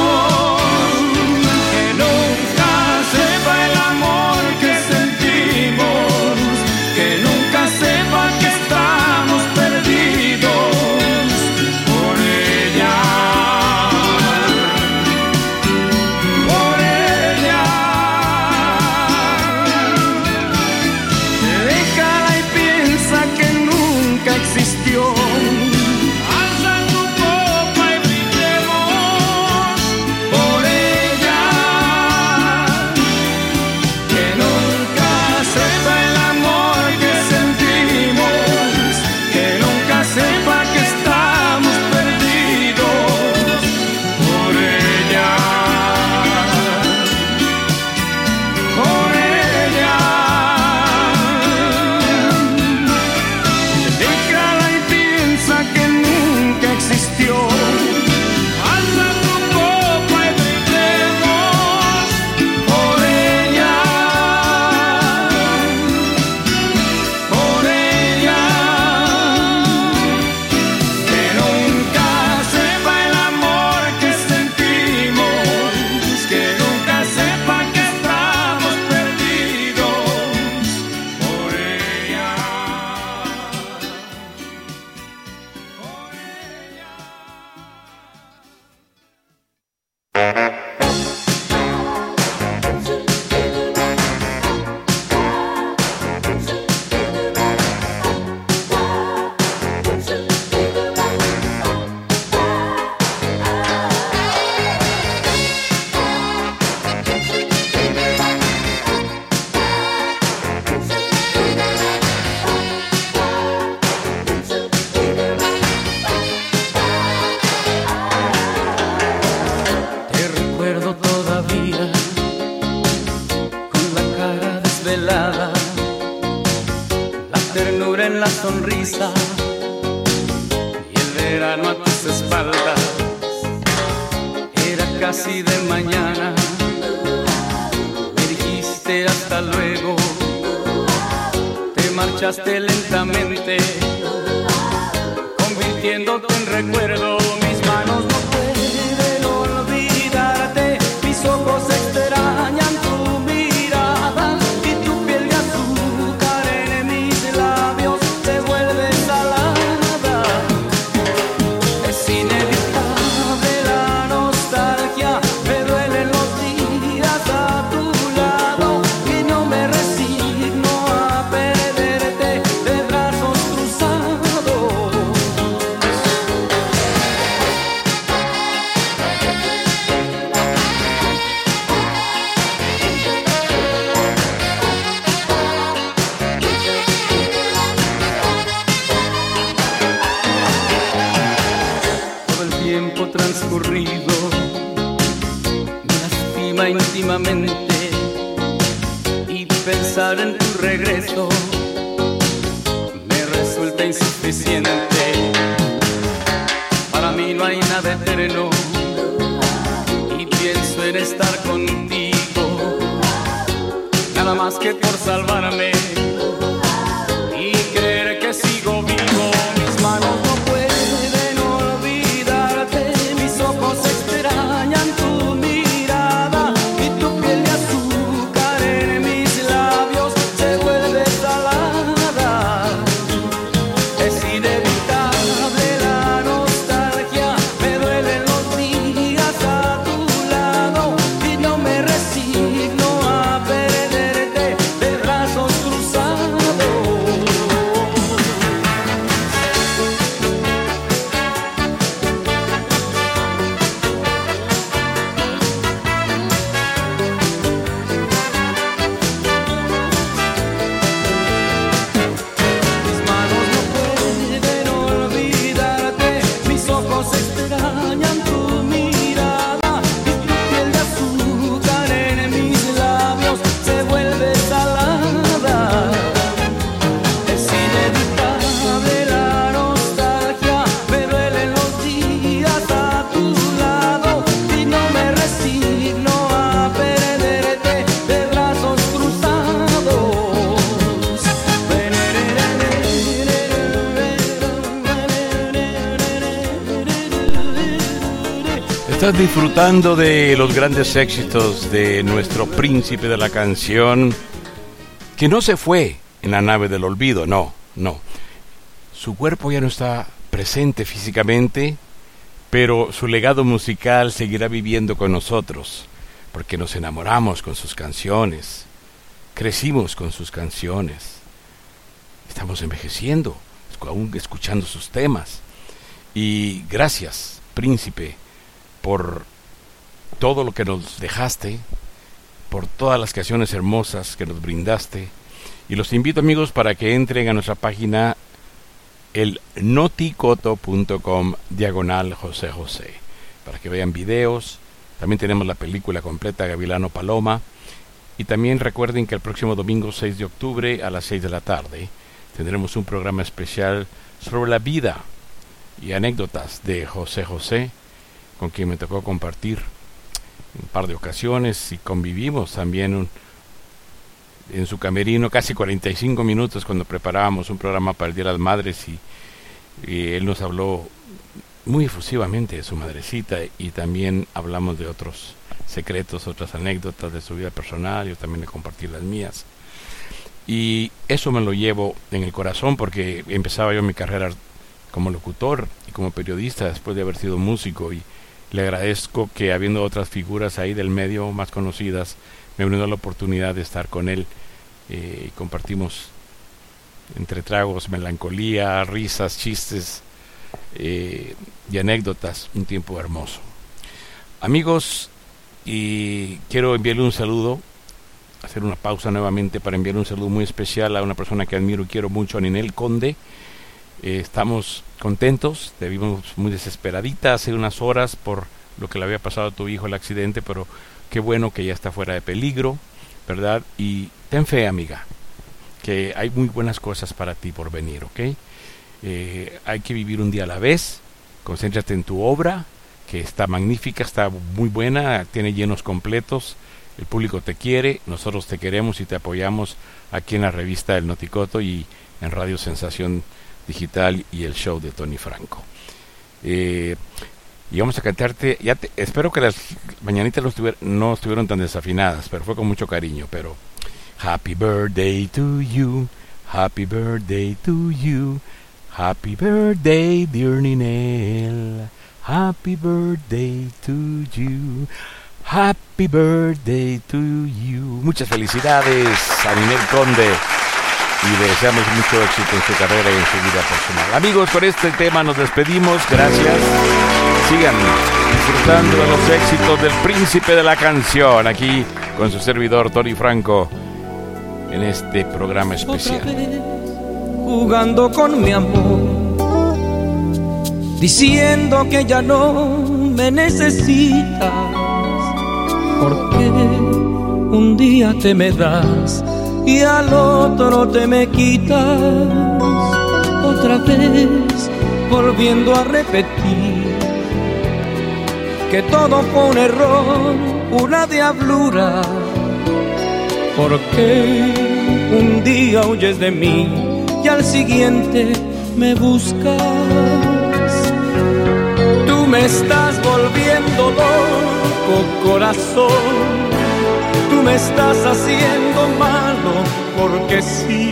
Disfrutando de los grandes éxitos de nuestro príncipe de la canción, que no se fue en la nave del olvido, no, no. Su cuerpo ya no está presente físicamente, pero su legado musical seguirá viviendo con nosotros, porque nos enamoramos con sus canciones, crecimos con sus canciones, estamos envejeciendo, aún escuchando sus temas. Y gracias, príncipe, por todo lo que nos dejaste, por todas las canciones hermosas que nos brindaste. Y los invito amigos para que entren a nuestra página el noticoto.com diagonal José José, para que vean videos. También tenemos la película completa Gavilano Paloma. Y también recuerden que el próximo domingo 6 de octubre a las 6 de la tarde tendremos un programa especial sobre la vida y anécdotas de José José con quien me tocó compartir un par de ocasiones y convivimos también en su camerino casi 45 minutos cuando preparábamos un programa para el Día de las Madres y, él nos habló muy efusivamente de su madrecita y también hablamos de otros secretos, otras anécdotas de su vida personal, yo también le compartí las mías. Y eso me lo llevo en el corazón porque empezaba yo mi carrera como locutor y como periodista después de haber sido músico y le agradezco que habiendo otras figuras ahí del medio más conocidas, me brindó la oportunidad de estar con él eh, y compartimos entre tragos, melancolía, risas, chistes eh, y anécdotas, un tiempo hermoso. Amigos, y quiero enviarle un saludo, hacer una pausa nuevamente para enviarle un saludo muy especial a una persona que admiro y quiero mucho, a Ninel Conde, eh, estamos contentos, te vimos muy desesperadita hace unas horas por lo que le había pasado a tu hijo el accidente, pero qué bueno que ya está fuera de peligro, ¿verdad? Y ten fe, amiga, que hay muy buenas cosas para ti por venir, ¿ok? Eh, hay que vivir un día a la vez, concéntrate en tu obra, que está magnífica, está muy buena, tiene llenos completos, el público te quiere, nosotros te queremos y te apoyamos aquí en la revista El Noticoto y en Radio Sensación digital y el show de Tony Franco. Eh, y vamos a cantarte, ya espero que las mañanitas no, no estuvieron tan desafinadas, pero fue con mucho cariño, pero Happy birthday to you, happy birthday to you, happy birthday dear Ninel, happy birthday to you, happy birthday to you. Muchas felicidades a Ninel Conde y deseamos mucho éxito en su carrera y en su vida personal. Amigos, con este tema nos despedimos. Gracias. Sigan disfrutando de los éxitos del príncipe de la canción aquí con su servidor Tony Franco en este programa especial. jugando con mi amor, diciendo que ya no me necesitas, porque un día te me das y al otro te me quitas otra vez, volviendo a repetir que todo fue un error, una diablura. Porque un día huyes de mí y al siguiente me buscas? Tú me estás volviendo loco, corazón Tú me estás haciendo malo porque sí.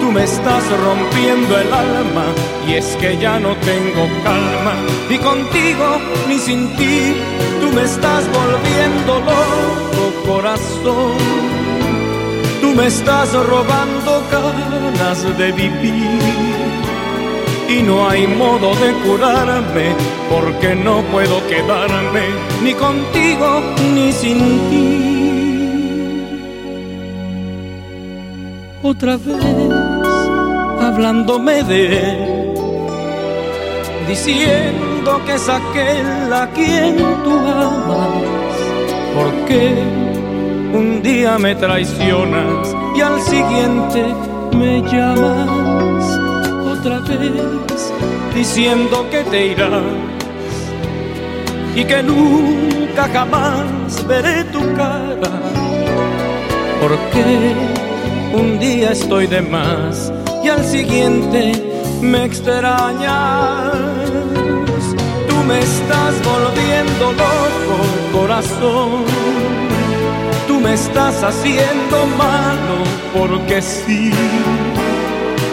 Tú me estás rompiendo el alma y es que ya no tengo calma. Ni contigo ni sin ti. Tú me estás volviendo loco corazón. Tú me estás robando ganas de vivir y no hay modo de curarme porque no puedo quedarme ni contigo ni sin ti. Otra vez hablándome de él, diciendo que es aquel a quien tú amas, porque un día me traicionas y al siguiente me llamas otra vez diciendo que te irás y que nunca jamás veré tu cara. Porque un día estoy de más y al siguiente me extrañas. Tú me estás volviendo loco, corazón. Tú me estás haciendo malo porque sí.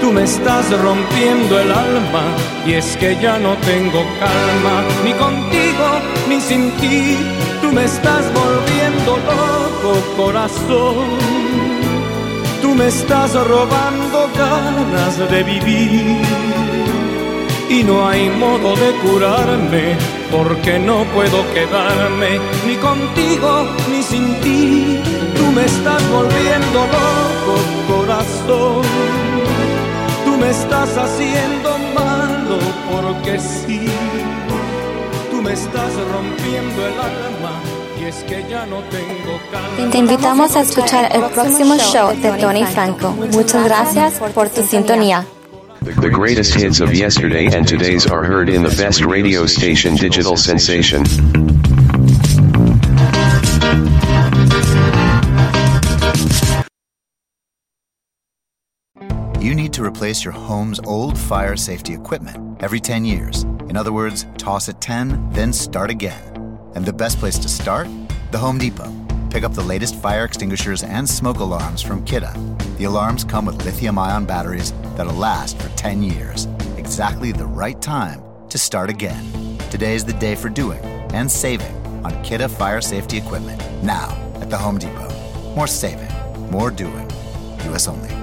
Tú me estás rompiendo el alma y es que ya no tengo calma, ni contigo ni sin ti. Tú me estás volviendo loco, corazón. Tú me estás robando ganas de vivir y no hay modo de curarme porque no puedo quedarme ni contigo ni sin ti. Tú me estás volviendo loco, corazón. Tú me estás haciendo malo porque sí. Tú me estás rompiendo el alma. Y es que ya no tengo calma. Te invitamos a escuchar el próximo show de Tony Franco. Muchas gracias por tu sintonía. The greatest hits of yesterday and today's are heard in the best radio station Digital Sensation. Replace your home's old fire safety equipment every 10 years. In other words, toss it 10, then start again. And the best place to start? The Home Depot. Pick up the latest fire extinguishers and smoke alarms from Kidde. The alarms come with lithium ion batteries that'll last for 10 years. Exactly the right time to start again. Today is the day for doing and saving on Kidde fire safety equipment. Now at the Home Depot. More saving, more doing. US only.